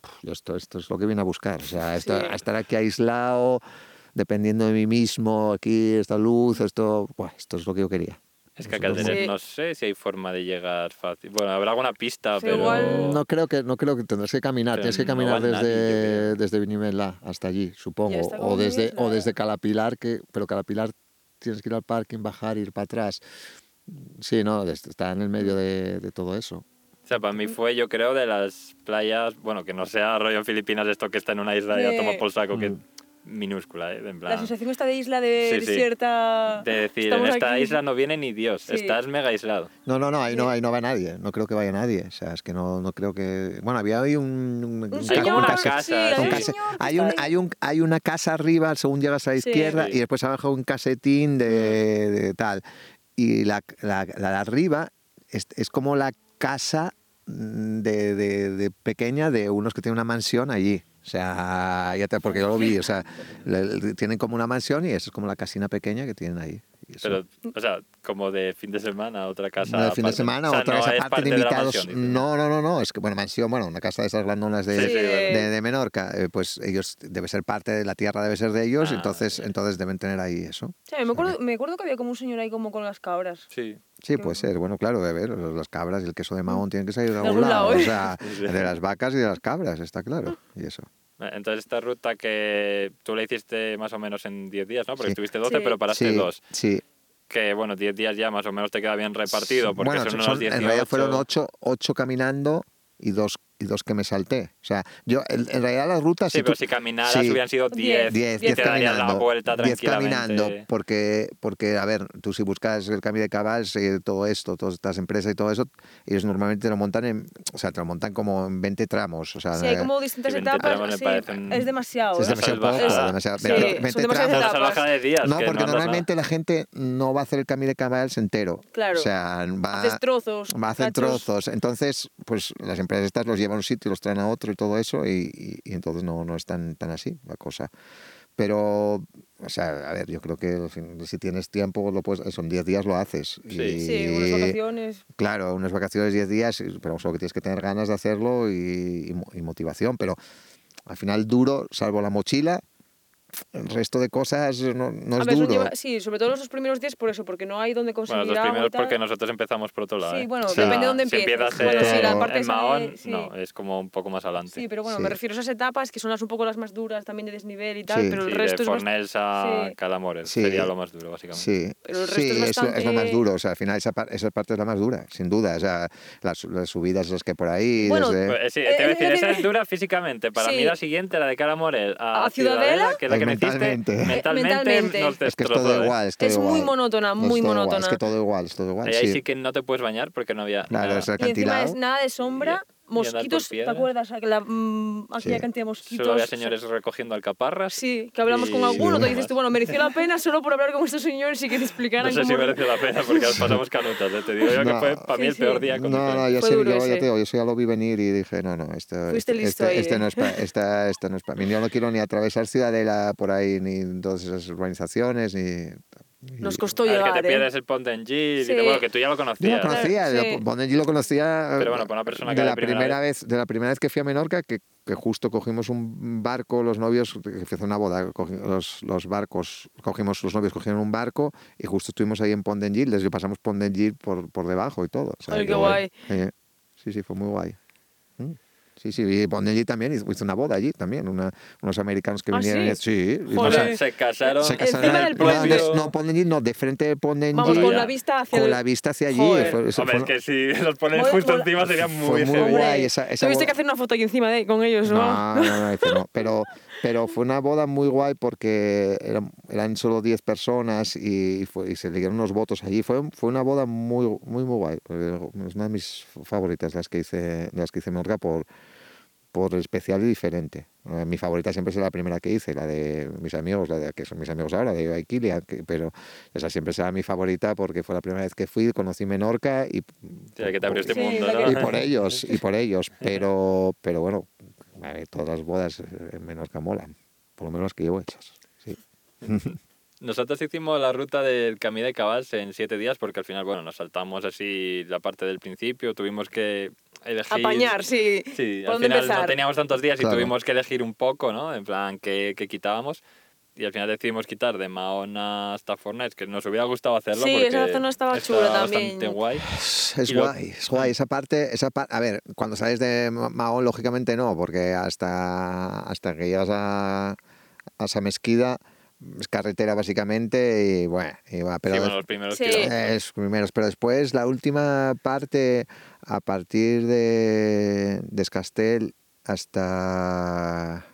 "Puf, yo esto, esto es lo que vine a buscar. O sea, esto- Sí. estar aquí aislado, dependiendo de mí mismo, aquí, esta luz, esto, buah, esto es lo que yo quería. Es que a Calderera Sí. no sé si hay forma de llegar fácil. Bueno, habrá alguna pista, Sí, pero... igual- No creo que no creo que tendrás que caminar, Pero tienes que no caminar yo desde, desde Vinimela hasta allí, supongo, o desde o desde Calapilar que pero Calapilar tienes que ir al parking, bajar, ir para atrás. Sí, no, está en el medio de, de todo eso. O sea, para mí fue, yo creo, de las playas, bueno, que no sea rollo en Filipinas esto que está en una isla y a tomar por saco, que Mm. Minúscula, ¿eh? En La plan, sensación está de isla de Sí, sí. desierta. de decir, Estamos en esta aquí. isla no viene ni Dios, Sí. estás mega aislado. No, no, no, ahí no, ahí no va nadie, no creo que vaya nadie, o sea, es que no, no creo que... Bueno, había ahí un... un- un Un ca- Hay casa, un hay, un, hay, un, hay una casa arriba según llegas a la izquierda Sí. y después abajo un casetín de, de tal. Y la, la, la de arriba es, es como la casa mm, de, de- de pequeña de unos que tienen una mansión allí. O sea, ya te, porque yo lo vi, o sea, le- le- tienen como una mansión y eso es como la casina pequeña que tienen ahí. Pero, o sea, como de fin de semana, otra casa. no, de fin de semana, O sea, otra no es aparte parte de la invitados. mansión, no, no, no, no, es que, bueno, mansión, bueno, una casa de esas grandonas de, Sí, sí, Sí. de, de Menorca, eh, pues ellos, debe ser parte de la tierra, debe ser de ellos, Ah, entonces, entonces deben tener ahí eso. Sí, me acuerdo, me acuerdo que había como un señor ahí como con las cabras. Sí. Sí, puede ser, bueno, claro, de ver, las cabras y el queso de Mahón tienen que salir de algún lado, o ¿eh? sea, Sí. de las vacas y de las cabras, está claro, y eso. Entonces, esta ruta que tú la hiciste más o menos en 10 días, ¿no? Porque Sí. estuviste 12, Sí. pero paraste Sí, dos. sí. Que, bueno, 10 días ya más o menos te queda bien repartido, porque bueno, son, son- unos 18. en realidad fueron ocho, ocho caminando y dos, y dos que me salté. O sea, yo, en, en realidad la ruta... Sí, si pero tú- si caminaras sí. hubieran sido 10. 10, y 10 te darías caminando. la vuelta 10 tranquilamente. caminando, porque, porque, a ver, tú si buscas el cambio de cabals, eh, todo esto, todas estas empresas y todo eso, ellos normalmente te lo montan en, o sea, te lo montan como en 20 tramos. O sea, Sí, hay como distintas sí, 20 etapas. tramos sí, parecen- es demasiado. es ¿eh? demasiado poco, Ah, demasiado, sí, 20, son 20 demasiadas tramos. De días. No, que porque andas normalmente la gente no va a hacer el camino de cabals entero. Claro. O sea, va, Haces trozos. va a hacer cachos. trozos. Entonces, pues las empresas estas los llevan a un sitio y los traen a otro y todo eso, y, y- y entonces no, no es tan, tan así la cosa. Pero, o sea, a ver, yo creo que si tienes tiempo, lo puedes, son 10 días lo haces. Sí. Y- Sí, unas vacaciones. Claro, unas vacaciones 10 días, pero solo que tienes que tener ganas de hacerlo y, y motivación. Pero al final duro, salvo la mochila, el resto de cosas no, no es ver, duro. lleva- sí, sobre todo los primeros días por eso, porque no hay donde Bueno, conseguir los agua y primeros tal. porque nosotros empezamos por otro lado. Sí, ¿eh? bueno, sea, depende de dónde si empieces. empiezas Bueno, sí, la en, parte en de- Mahón, sí. no, es como un poco más adelante. Sí, pero bueno, Sí. me refiero a esas etapas que son las un poco las más duras también de desnivel y tal, Sí. pero el Sí, resto de es más- Fornells a sí. Calamores Sí. sería lo más duro, básicamente. Sí, Pero el resto sí, es lo- es, lo más bastante- duro. O sea, al final esa, par- esa parte es la más dura, sin duda. O sea, las, las subidas las que por ahí. Bueno, desde- Pues, eh, sí, Eh, te voy a decir, eh, esa es dura físicamente. Para sí. mí la siguiente, la de Calamorel a, ¿A Ciudadela? que es la que Mentalmente. mentalmente, Mentalmente. nos es que es todo ¿eh? igual. Es, todo Es muy igual. monótona, Es muy todo igual, monótona. Es que todo igual, es todo igual. Ahí, ahí sí. sí que no te puedes bañar porque no había Claro, nada. es el Y encima es nada de sombra, mosquitos, ¿te piedra. acuerdas? La, mm, aquella Sí. cantidad de mosquitos. Solo había señores recogiendo alcaparras. Sí, que hablamos con alguno, Sí. te dices tú, bueno, mereció la pena solo por hablar con estos señores y que te No explicaran sé si mereció la pena porque nos pasamos canutas. ¿eh? Te digo yo que No. fue para mí Sí, el sí. peor día. No, con no, yo, sí, yo, ya te digo, yo ya lo vi venir y dije, no, no, esto, este, listo este, ahí, este ¿eh? no es para esta, esta no es para mí. Yo no quiero ni atravesar Ciudadela por ahí, ni todas esas urbanizaciones, ni Nos costó es llegar, que te ¿eh? pierdes el y Sí. que, bueno, que tú ya lo Yo lo conocías. conocía, Sí. lo- Bonelli lo conocía Pero bueno, para una persona que de la primera primera vez. de la primera vez que fui a Menorca, que, que justo cogimos un barco, los novios, que fue una boda, los, los barcos, cogimos, los novios cogieron un barco y justo estuvimos ahí en Pont d'Angil, desde pasamos Pont d'Angil por, por debajo y todo. o sea, Ay, qué guay. eh, sí, sí, fue muy guay. Mm. Sí, sí, y Pont d'Angil también hizo una boda allí también, una- unos americanos que ¿Ah, vinieron. sí? Se casaron. se Encima casaron del no, no, no, Pont d'Angil, no, de frente d'Angil. Vamos, con la vista hacia con el- la vista hacia allí. Joder. fue- eso Hombre, fue- es que si los Mola- justo encima sería muy muy guay esa- esa Tuviste boda. que hacer una foto aquí encima de, con ellos, ¿no? No, no, no, no. Pero, pero fue una boda muy guay porque eran, eran solo 10 personas y, fue, y se le dieron unos votos allí. Fue, fue una boda muy, muy, muy guay. Es una de mis favoritas, las que hice, las que hice en Menorca por, por especial y diferente. Eh, Mi favorita siempre es la primera que hice, la de mis amigos, la de que son mis amigos ahora, de Aikilia, que- pero esa siempre será mi favorita porque fue la primera vez que fui, conocí Menorca y, Sí, que te abrió este Sí, mundo, ¿no? y por ellos, y por ellos, pero, pero bueno, todas las bodas en Menorca molan, por lo menos las que llevo hechas. Sí. Nosotros hicimos la ruta del Camí de Cabals en siete días porque al final, bueno, nos saltamos así la parte del principio, tuvimos que elegir... Apañar, sí. Sí, ¿Por al dónde final empezar? no teníamos tantos días y Claro. tuvimos que elegir un poco, ¿no? En plan, qué, qué quitábamos. Y al final decidimos quitar de Mahón hasta Fornés, que nos hubiera gustado hacerlo Sí, porque esa zona estaba chula también. guay. Es, es Y lo- guay, es guay. Esa parte, esa pa- a ver, cuando sales de Ma- Mahón, lógicamente no, porque hasta, hasta que llegas a, a esa mezquida es carretera básicamente y bueno, y pero sí, bueno, los primeros Sí. kilómetros. es primeros, pero después la última parte a partir de Descastel hasta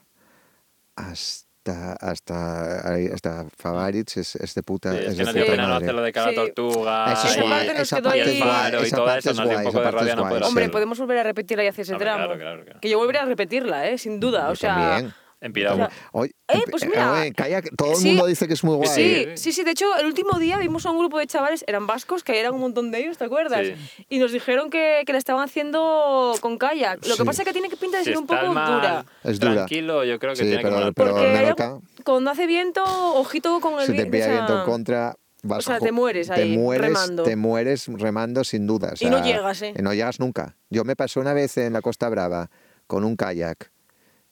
hasta hasta hasta Favaritz es, es de puta Sí, es es que pena no de Sí. tortuga. Eso es guay, esa parte es guay, Faro y esa todo parte eso es nos dio un guay, poco esa de parte rabia es no guay, poder sí. Hombre, podemos volver a repetir ahí hacia ese tramo. claro, claro, claro. Que yo volvería a repetirla, ¿eh? Sin duda. Yo o sea, también. En Piragua. O sea, Oye, Eh, pues mira, eh, todo el sí. mundo dice que es muy guay. Sí, sí, sí. De hecho, el último día vimos a un grupo de chavales, eran vascos, que eran un montón de ellos, ¿te acuerdas? Sí. Y nos dijeron que, que la estaban haciendo con kayak. Lo que Sí. pasa es que tiene que pinta de Si ser un poco dura. Es dura. Tranquilo, yo creo que Sí, tiene pero- que molar. pero- Porque Menorca- cuando hace viento, ojito con el Si te pilla o sea, viento en contra, vas o sea, te mueres te ahí, mueres, remando. Te mueres remando sin duda. o Y no sea, llegas, ¿eh? No llegas nunca. Yo me pasó una vez en la Costa Brava con un kayak,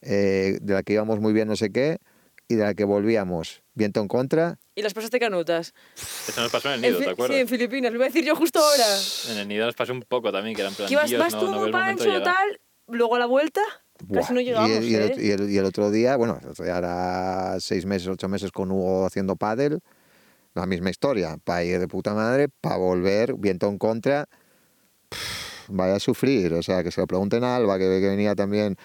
eh, de la que íbamos muy bien no sé qué, y de la que volvíamos viento en contra. Y las pasaste canutas. Eso nos pasó en el En nido, Fi- ¿te acuerdas? Sí, en Filipinas, lo iba a decir yo justo ahora. En el nido nos pasó un poco también, que eran Que ibas, plantillos, vas no, tú no pancho, tal, luego a la vuelta, Buah, casi no y llegamos, el- y, el, ¿eh? y el- y el otro día, bueno, el otro día era seis meses, ocho meses con Hugo haciendo pádel, la misma historia, para ir de puta madre, para volver, viento en contra, pff, vaya a sufrir, o sea, que se lo pregunten a Alba, que, que venía también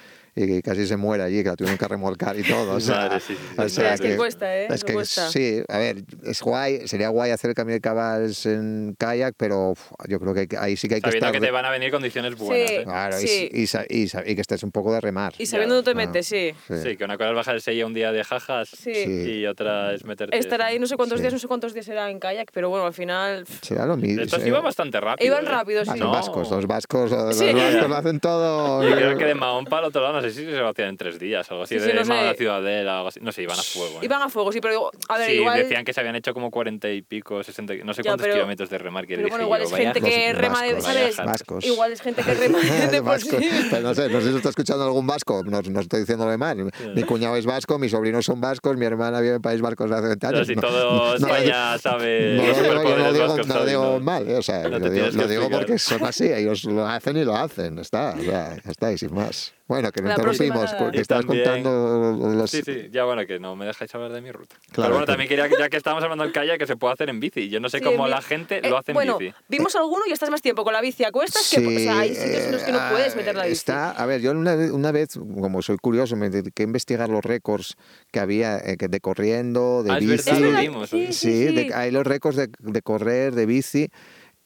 y que casi se muere allí, que la tuvieron que remolcar y todo, o sea, Madre, sí, sí, sí, o sí, sea es que cuesta, ¿eh? es que cuesta. sí, a ver, es guay, sería guay hacer el camino de cabals en kayak, pero uf, yo creo que que- ahí sí que hay que Sabiendo estar... que te van a venir condiciones buenas. Sí. ¿eh? Claro, y- Sí. y, y que estés un poco de remar. Y sabiendo dónde te Ah, metes, sí. Sí, que una cosa es bajar el sello un día de jajas y otra es meterte... Estar ahí no sé cuántos Sí. días, no sé cuántos días era en kayak, pero bueno, al final Será lo mismo. Estos iban bastante rápido. iban ¿eh? rápido, sí. Son No. vascos, los vascos, los Sí. vascos lo hacen todo. Yo creo que de Mahón para el otro lado, no sé si se hacían en tres días o algo así. Sí, sí, de no sé. La Ciudadela, algo así. No sé, iban a fuego. ¿eh? Iban a fuego, sí, pero digo, a ver, sí, igual... decían que se habían hecho como cuarenta y pico, sesenta, no sé Ya, cuántos pero- kilómetros de remar. Que Pero dije bueno, igual yo, es vaya- gente que rema de, vascos, ¿sabes? vascos. Igual es gente que rema de vascos. Pero no sé, no sé si lo está escuchando algún vasco, no, no estoy diciéndole mal. Mi cuñado es vasco, mis sobrinos son vascos, mi hermana vive en País Vasco desde hace 20 Pero años. si No- todo España sabe No lo digo, vascos, mal, o sea, No lo digo, porque son así, ellos lo hacen y lo hacen, está, o sea, ya está, y sin más. Bueno, que próxima interrumpimos, porque estabas también- contando lo los... Sí, sí, ya bueno, que no me dejáis hablar de mi ruta. Claro, Pero bueno, que- también quería, ya que estábamos hablando del kayak, que se puede hacer en bici. Yo no sé Sí, cómo mi- la gente Eh, lo hace en bueno, bici. vimos alguno y estás más tiempo con la bici a cuestas que... O sea, hay sitios en los que no eh, puedes meter la bici. Está, a ver, yo una, vez- una vez, como soy curioso, me dediqué a investigar los récords que había eh, que de corriendo, de Ah, es bici. verdad, Es lo verdad, vimos. sí, ¿eh? Sí, sí. de- hay los récords de, de correr, de bici.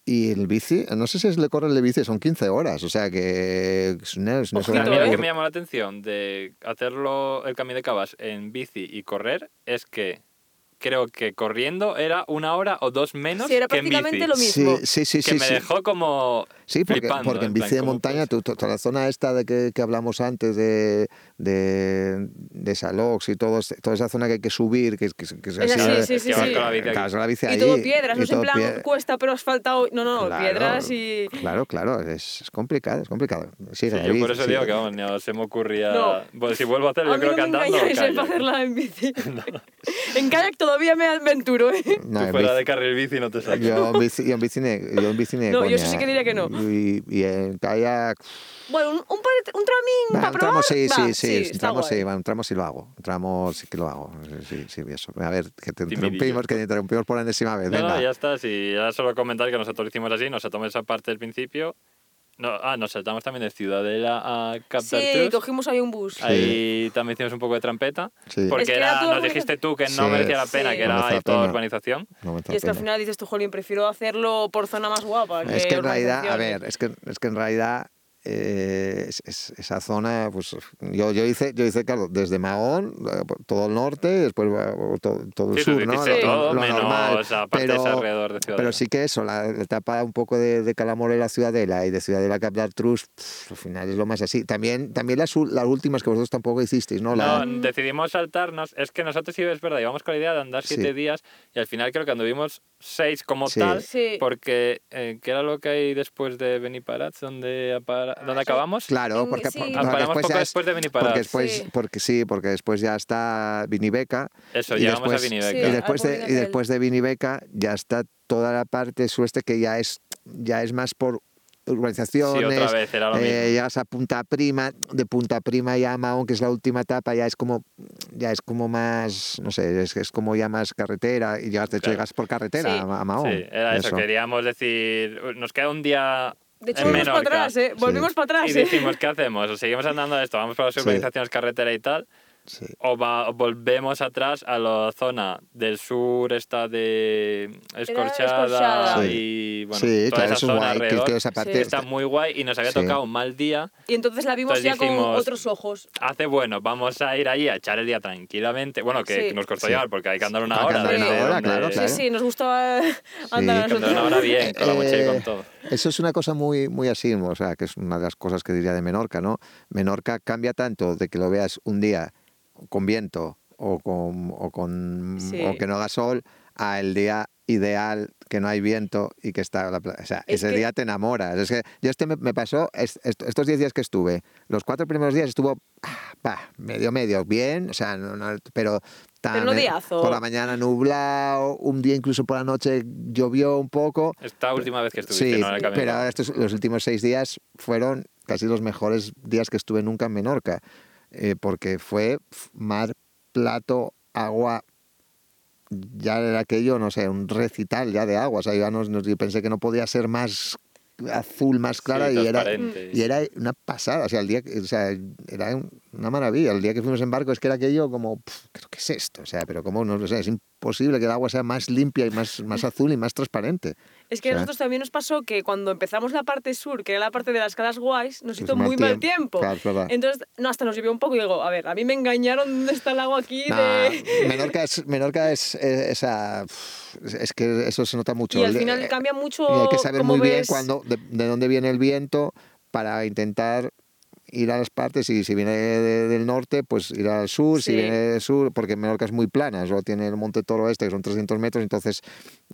Y el bici, no sé si es le corre el de bici, son 15 horas. O sea que es una, es una Ojito, ¿eh? que me llamó la atención de hacerlo el camino de Cabas en bici y correr es que creo que corriendo era una hora o dos menos Sí, era que en prácticamente bici. lo mismo. Sí, sí, sí. que sí, me sí. dejó como Sí, porque, flipando, porque en en bici plan, de ¿cómo montaña, tú- toda la zona esta de que, que hablamos antes de, de, de Salox y todo, este- toda esa zona que hay que subir, que, que, que es Es así, así, sí, sí, que vas sí. con la bici claro, la bici Y ahí, todo piedras, y no es en plan pie- cuesta pero asfaltado. No, no, Claro, piedras y. Claro, claro, es, es complicado, es complicado. Sí, yo bici, por eso sí. digo que vamos, no se me ocurría. No. Pues si vuelvo a hacerlo, yo creo no que andando. hacerla en bici. en kayak todavía me aventuro, ¿eh? No, Tú fuera bici- de carril bici no te sacas. Yo en bici, yo en bici, yo en bici No, yo eso coña. sí que diría que no. Y, y en kayak... Bueno, un, un, un tramín Va, para un probar. tramo sí, va, sí, sí, un está tramo sí, va, un tramo sí lo hago. Un tramo sí que lo hago. Sí, sí, eso. A ver, que te interrumpimos, que te interrumpimos por enésima vez. No, Venga. ya está. Sí, ya solo comentar que nosotros lo hicimos así, nos saltamos esa parte del principio. No, ah, nos saltamos también de Ciudadela a Cap Sí, cogimos ahí un bus. Ahí también hicimos un poco de trampeta. Sí. Porque Es que era, era todo nos dijiste tú que no Sí. merecía la pena, Sí. que No era merece ahí la toda pena. urbanización. No me Y es que al final dices tú, jolín, prefiero hacerlo por zona más guapa. Es que en realidad, a urbanizaciones". ver, es que, es que en realidad eh, es- es- esa zona, pues yo, yo hice, yo hice, claro, desde Mahón, eh, todo el norte, después todo, todo el Sí, sur, ¿no? Lo- todo, lo menos normal. parte esa alrededor de pero sí que eso, la, la etapa un poco de, de Calamorela a Ciudadela y de Ciudadela Cap d'Artrus, pff, al final es lo más así. También, también las, las últimas que vosotros tampoco hicisteis, ¿no? La- No, decidimos saltarnos. Es que nosotros sí es verdad, íbamos con la idea de andar Sí. siete días y al final creo que anduvimos seis como Sí. tal. Sí. Porque, eh, ¿qué era lo que hay después de Beniparats? ¿Dónde, apara- dónde acabamos? Claro, En- porque, sí. porque Ah, después poco ya es- después de Beniparats. porque después, Sí. porque sí, porque después ya está Vinibeca Eso, y llegamos después- a Vinibeca. Sí, y después de, y después de Vinibeca ya está toda la parte sueste que ya es ya es más por urbanizaciones. Sí, otra vez, era lo eh, llegas a Punta Prima, de Punta Prima ya a Mahón, que es la última etapa, ya es como ya es como más, no sé, es, es como ya más carretera y llegas, de hecho Claro. llegas por carretera Sí. a, Mahón. Sí, era eso. Queríamos decir, nos queda un día De hecho, en volvimos para atrás, ¿eh? Volvimos para atrás, Y ¿eh? dijimos, ¿qué hacemos? ¿O seguimos andando esto? ¿Vamos por las Sí. urbanizaciones, carretera y tal? Sí. ¿O, va- volvemos atrás a la zona del sur, esta de Escorchada, Escorchada. y bueno, sí, toda claro, esa zona guay, alrededor? esa parte Está muy guay y nos había Sí. tocado un mal día. Y entonces la vimos Entonces ya con dijimos, otros ojos. Hace bueno, vamos a ir allí a echar el día tranquilamente. Bueno, que, nos costó Sí. llegar porque hay que andar una hora. andar una hora, claro, claro. Sí, sí, nos gustaba andar nosotros. una hora bien, con la mochila y con Eh, todo. Eso es una cosa muy, muy así, o sea, que es una de las cosas que diría de Menorca, ¿no? Menorca cambia tanto de que lo veas un día con viento o con o con Sí. o que no haga sol a el día ideal que no hay viento y que está la pla- o sea Es ese que- día te enamoras es que yo este me, me pasó es- est- estos 10 días que estuve los cuatro primeros días estuvo ah, pa, medio medio bien o sea no- no- pero Pero no tan- diazo. por la mañana nublado un día incluso por la noche llovió un poco Esta última vez que estuviste, Sí, no en el camino. pero ahora estos, los últimos seis días fueron casi los mejores días que estuve nunca en Menorca, eh, porque fue mar, plato, agua, ya era aquello, no sé, un recital ya de agua. O sea, yo pensé que no podía ser más azul, más clara Sí, y, era, y era una pasada. O sea, el día, que- o sea, era un- una maravilla. El día que fuimos en barco es que era aquello como, ¿qué es esto? O sea, pero como no lo sé, es imposible que el agua sea más limpia y más, más azul y más transparente. Es que O a nosotros también nos pasó que cuando empezamos la parte sur, que era la parte de las calas guays, nos Pues hizo mal muy mal tiempo. Claro, verdad. Entonces, no, hasta nos llovió un poco y digo, a ver, a mí me engañaron dónde está el agua aquí. Nah, de... Menorca es, Menorca es, esa, es, es que eso se nota mucho. Y al final eh, cambia mucho y hay que saber muy bien de, de dónde viene el viento para intentar ir a las partes y si viene de- del norte, pues ir al sur, si Sí. viene del sur, porque Menorca es muy plana, solo tiene el Monte Toro este, que son 300 metros, entonces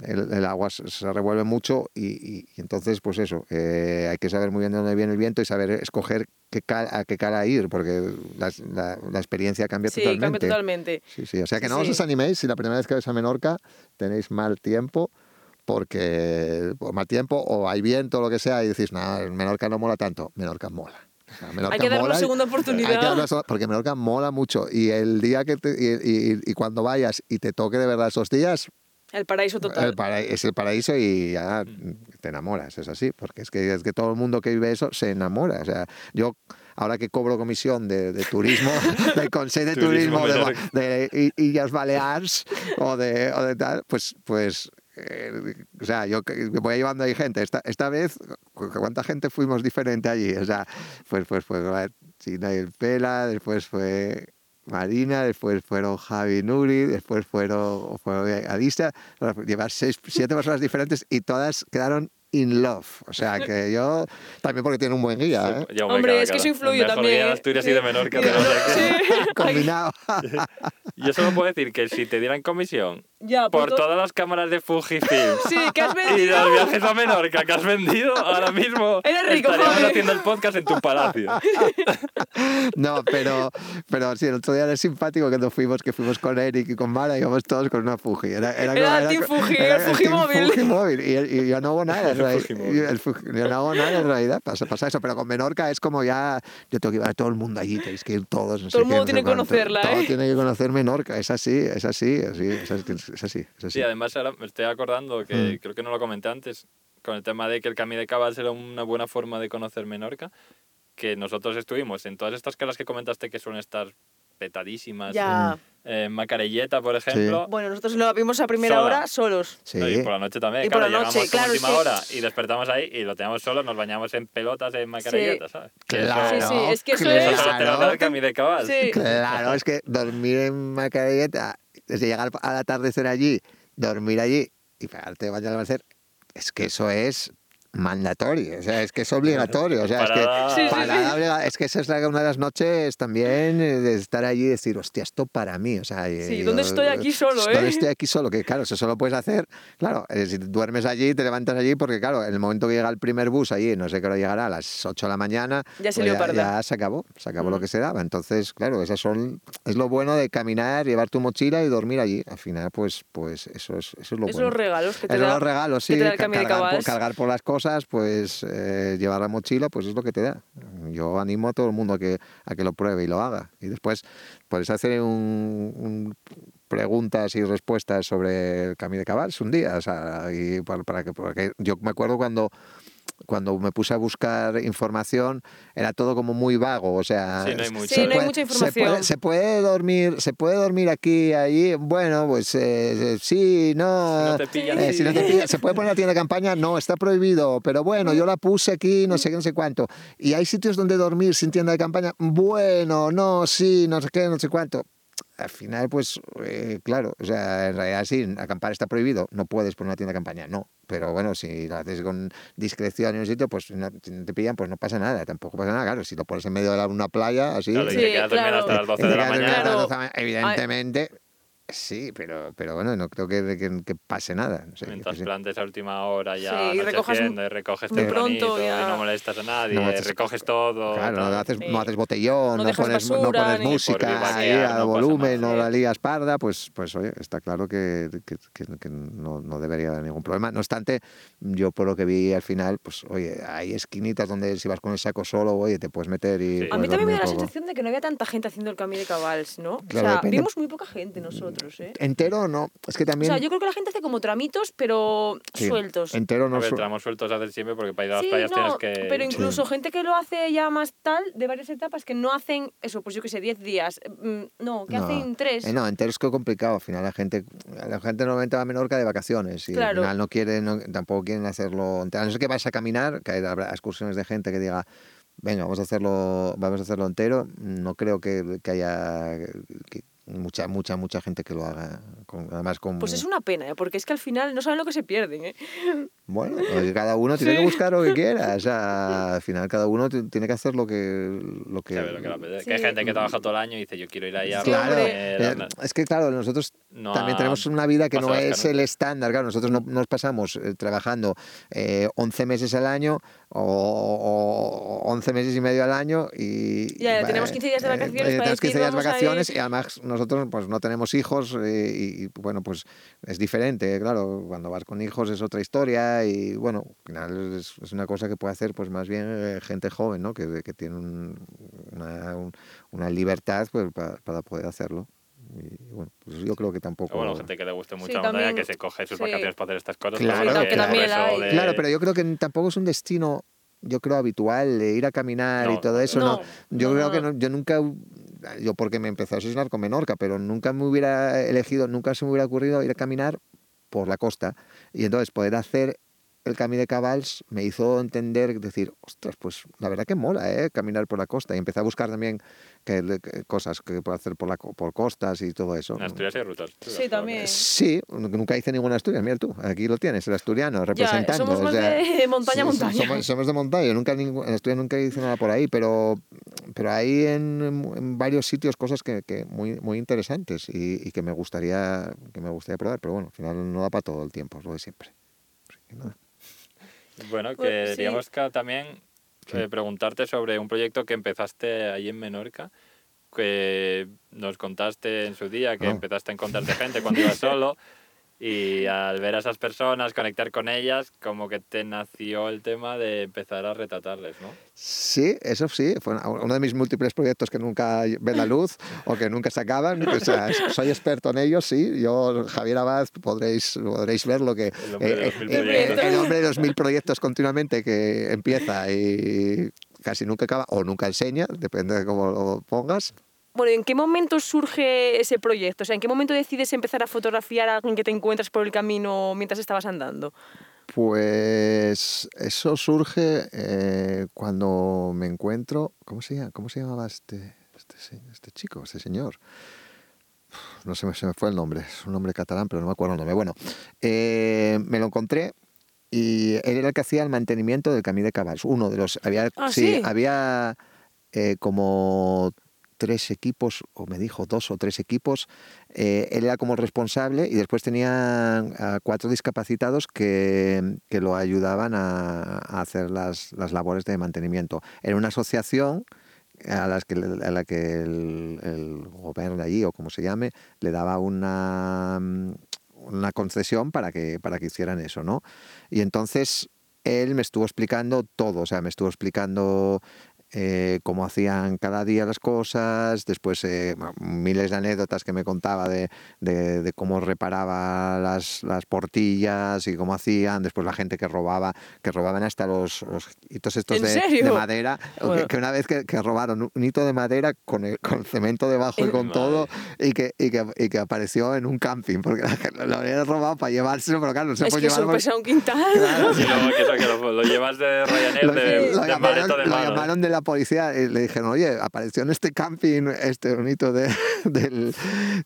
el, el agua se, revuelve mucho y, y- y entonces, pues eso, eh, hay que saber muy bien de dónde viene el viento y saber escoger qué cal- a qué cara ir, porque la, la- la experiencia cambia Sí, totalmente. cambia totalmente. Sí, sí, o sea que no os sí. desaniméis si la primera vez que vais a Menorca tenéis mal tiempo, porque mal tiempo o hay viento o lo que sea y decís, nada, Menorca no mola tanto. Menorca mola. Sea, Menorca Hay que darle una segunda hay que oportunidad. darle porque Menorca mola mucho y el día que te- y, y- y cuando vayas y te toque de verdad esos días, El paraíso total. el para- es el paraíso y ya te enamoras, es así, porque es que, es que todo el mundo que vive eso se enamora. O sea, yo ahora que cobro comisión de, de turismo, del Consejo de Turismo Turismo de, de Illas Balears o de, o de tal, pues, pues eh, o sea, yo voy llevando ahí gente. Esta, esta vez, cu- ¿cuánta gente fuimos diferente allí? O sea, pues, pues, pues, China y el Pela, después fue Marina, después fueron Javi Nuri, después fueron, fueron Adista, llevar seis, siete personas diferentes y todas quedaron in love. O sea que yo, también porque tiene un buen guía, ¿eh? Hombre, es que eso influye también, guía de ¿eh? Asturias y de Menorca. aquí. Sí. combinado. Yo solo puedo decir que si te dieran comisión Ya, por to- todas las cámaras de Fujifilm Sí, que has y vendido. los viajes a Menorca que has vendido, ahora mismo Eres rico, haciendo el podcast en tu palacio. No, pero, pero sí, el otro día era simpático cuando fuimos, que fuimos con Eric y con Mara, íbamos todos con una Fuji. Era, Era como- Team Fuji, era el Fujimóvil. Y, y yo no hago nada en realidad. Y el Fuji- yo no hago nada en realidad. Pasa, pasa eso. Pero con Menorca es como ya. Yo tengo que llevar a todo el mundo allí, tenéis que ir todos. no Todo sé el mundo qué, no tiene sé que cuánto. conocerla, Todo ¿eh? tiene que conocer Menorca. Es así, es así, es así, es así. Es así, es así. Sí, además ahora me estoy acordando que Mm. creo que no lo comenté antes, con el tema de que el Camí de Cabal era una buena forma de conocer Menorca, que nosotros estuvimos en todas estas calas que comentaste que suelen estar petadísimas. Ya. eh, En Macarelleta, por ejemplo. Bueno, nosotros lo vimos a primera Sola. hora solos. Sí. Y por la noche también, Y por claro, la noche, llegamos claro, como última que- hora y despertamos ahí y lo teníamos solo, nos bañamos en pelotas en Macarelleta, ¿sabes? Eso- Claro, Sí, sí, es que eso Eso es- solo te lo da el de Cabal. Sí. Claro, es que dormir en Macarelleta, desde llegar al atardecer allí, dormir allí y pegarte baño al amanecer, es que eso es mandatorio, o sea, es que es obligatorio, o sea, es que Parada- Sí, sí, parada obliga- es que esa es la- una de las noches también eh, de estar allí y decir, hostia, esto para mí, o sea, Sí, ¿dónde estoy aquí solo, eh? ¿Dónde estoy aquí solo? Que claro, eso solo puedes hacer, claro, eh, si duermes allí, te levantas allí, porque claro, en el momento que llega el primer bus allí, no sé qué hora llegará, a las 8 de la mañana, Ya se pues parda. ya se acabó, se acabó lo Mm. que se daba. Entonces, claro, esas son, es lo bueno de caminar, llevar tu mochila y dormir allí. Al final, pues, pues eso es, eso es lo Esos bueno. los regalos que te Esos da. los regalos, que sí. te da el cargar, por, cargar por las cosas, pues eh, llevar la mochila, pues es lo que te da. Yo animo a todo el mundo a que, a que lo pruebe y lo haga. Y después puedes hacer un, un preguntas y respuestas sobre el Camí de Cabals un día. O sea, y para, que, yo me acuerdo cuando cuando me puse a buscar información era todo como muy vago, o sea, Sí, no hay se mucha. Sí, no hay puede- mucha se información. puede, se puede dormir, se puede dormir aquí, allí, bueno, pues eh, sí, no, Si no te pillan, eh, si no te pillan, se puede poner la tienda de campaña, no, está prohibido, pero bueno, yo la puse aquí, no sé qué, no sé cuánto, y hay sitios donde dormir sin tienda de campaña, bueno, no, sí, no sé qué, no sé cuánto. Al final, pues, eh, claro, o sea, en realidad sí, acampar está prohibido, no puedes poner una tienda de campaña, no. Pero bueno, si lo haces con discreción en un sitio, pues no, si no te pillan, pues no pasa nada, tampoco pasa nada, claro. Si lo pones en medio de la- una playa, así, Claro, y Sí, te quedas dormido claro. hasta las 12 y de te la quedas dormido mañana. hasta las Claro. 12 de la mañana, evidentemente, sí, pero, pero bueno, no creo que, que, que pase nada. No sé, Mientras plantes a última hora ya Sí, anocheciendo, y recoges muy tempranito pronto, y no molestas a nadie, No recoges todo. Claro, no haces, Sí. no haces botellón, No no, dejas pones, no música ahí no a pasa volumen, no la lías parda, pues, pues oye, está claro que, que, que- que no, no debería haber ningún problema. No obstante, yo por lo que vi al final, pues oye, hay esquinitas donde si vas con el saco solo, oye, te puedes meter y... Sí. A mí también me da la sensación de que no había tanta gente haciendo el Camí de Cabals, ¿no? Claro, o sea, depende. vimos muy poca gente nosotros, ¿eh? Entero no, es que O también... sea, yo creo que la gente hace como tramitos, pero sí, sueltos. Entero A no... ver, su- tramos sueltos haces siempre porque para ir a las Sí, playas no, tienes que... pero Sí. incluso gente que lo hace ya más tal, de varias etapas, que no hacen eso, pues yo que sé, 10 días. Mm, No, que No, hacen 3. Eh, no, entero es que complicado. Al final la gente, la gente normalmente va a Menorca de vacaciones y Claro. al final no quieren, no- tampoco quieren hacerlo. entero. A no ser que vais a caminar, que habrá excursiones de gente que diga, venga, vamos a hacerlo, vamos a hacerlo entero. No creo que, que haya que mucha, mucha, mucha gente que lo haga. con- además con Pues es una pena, ¿eh? porque es que al final no saben lo que se pierden. ¿eh? bueno, pues cada uno tiene Sí. que buscar lo que quiera. O sea, al final cada uno tiene que hacer lo que lo que. Sabe lo que apetece. Sí. Que hay gente que trabaja todo el año y dice, yo quiero ir ahí a Claro, eh, es que claro, nosotros no también tenemos una vida que no es el estándar. Claro, nosotros no nos pasamos eh, trabajando eh, 11 meses al año o, o 11 meses y medio al año y... Ya, va, tenemos 15 días de eh, vacaciones eh, para tenemos 15 decir, días de vacaciones y además nosotros pues no tenemos hijos eh, y, y, bueno, pues es diferente, claro, cuando vas con hijos es otra historia y bueno, al final es, es una cosa que puede hacer pues más bien eh, gente joven, ¿no? Que, que tiene un- una, un- una libertad pues, para, para poder hacerlo. Y bueno, pues yo creo que tampoco... Bueno, gente que le guste mucho Sí, la montaña, también- que se coge sus sí. vacaciones para hacer estas cosas. Claro, pues, que también eso hay. de- Claro, pero yo creo que tampoco es un destino, yo creo, habitual de ir a caminar y No, todo eso. no, No, yo no, creo no, que yo nunca, yo porque me empecé a obsesionar con Menorca, pero nunca me hubiera elegido, nunca se me hubiera ocurrido ir a caminar por la costa y entonces poder hacer el Camino de Cabals me hizo entender, decir, ostras, pues la verdad que mola, ¿eh? Caminar por la costa. Y empecé a buscar también que, cosas que puedo hacer por, la, por costas y todo eso. En Asturias hay rutas. Sí, también. Sí, nunca hice ninguna Asturias. Mira tú, aquí lo tienes, el asturiano, representando. Ya, somos de montaña a montaña. Somos, de montaña. Nunca, en Asturias nunca hice nada por ahí, pero, pero hay en, varios sitios cosas que, que muy, muy interesantes y, y, que, me gustaría, que me gustaría probar. Pero bueno, al final no da para todo el tiempo, es lo de siempre. Bueno, pues queríamos también eh, preguntarte sobre un proyecto que empezaste ahí en Menorca, que nos contaste en su día que ah. empezaste a encontrarte gente cuando ibas solo. Y al ver a esas personas, conectar con ellas, como que te nació el tema de empezar a retratarles, ¿no? Sí, eso sí, fue uno de mis múltiples proyectos que nunca ven la luz o que nunca se acaban. O sea, soy experto en ellos, sí. Yo, Javier Abad, podréis, podréis ver lo que... El hombre, de eh, el hombre de los mil proyectos continuamente que empieza y casi nunca acaba o nunca enseña, depende de cómo lo pongas. Bueno, ¿en qué momento surge ese proyecto? O sea, ¿en qué momento decides empezar a fotografiar a alguien que te encuentras por el camino mientras estabas andando? Pues eso surge eh, cuando me encuentro. ¿Cómo se, llama? ¿Cómo se llamaba este, este, este chico, este señor? No sé, se me fue el nombre, es un nombre catalán, pero no me acuerdo el nombre. Bueno, eh, me lo encontré y él era el que hacía el mantenimiento del camino de caballos. Uno de los. Había, ¿Ah, sí, había eh, como tres equipos, o me dijo dos o tres equipos, eh, él era como responsable y después tenía cuatro discapacitados que, que lo ayudaban a, hacer las, las, labores de mantenimiento. Era una asociación a, las que, a la que el, el gobierno de allí, o como se llame, le daba una, una concesión para que, para que hicieran eso, ¿no? Y entonces él me estuvo explicando todo, o sea, me estuvo explicando eh, cómo hacían cada día las cosas, después eh, miles de anécdotas que me contaba de, de, cómo reparaba las, las, portillas y cómo hacían, después la gente que robaba, que robaban hasta los, hitos estos de, madera, que, una vez que, robaron un hito de madera con el, con cemento debajo y con todo, y que, y que, y, que, apareció en un camping, porque lo habían robado para llevárselo, pero claro, no se es puede que llevar. Eso un quintal. Claro, sí, no, que lo, lo, llevas de Ryanair, lo, de, lo, de llamaron, de lo llamaron de la policía y le dijeron, oye, apareció en este camping este bonito de,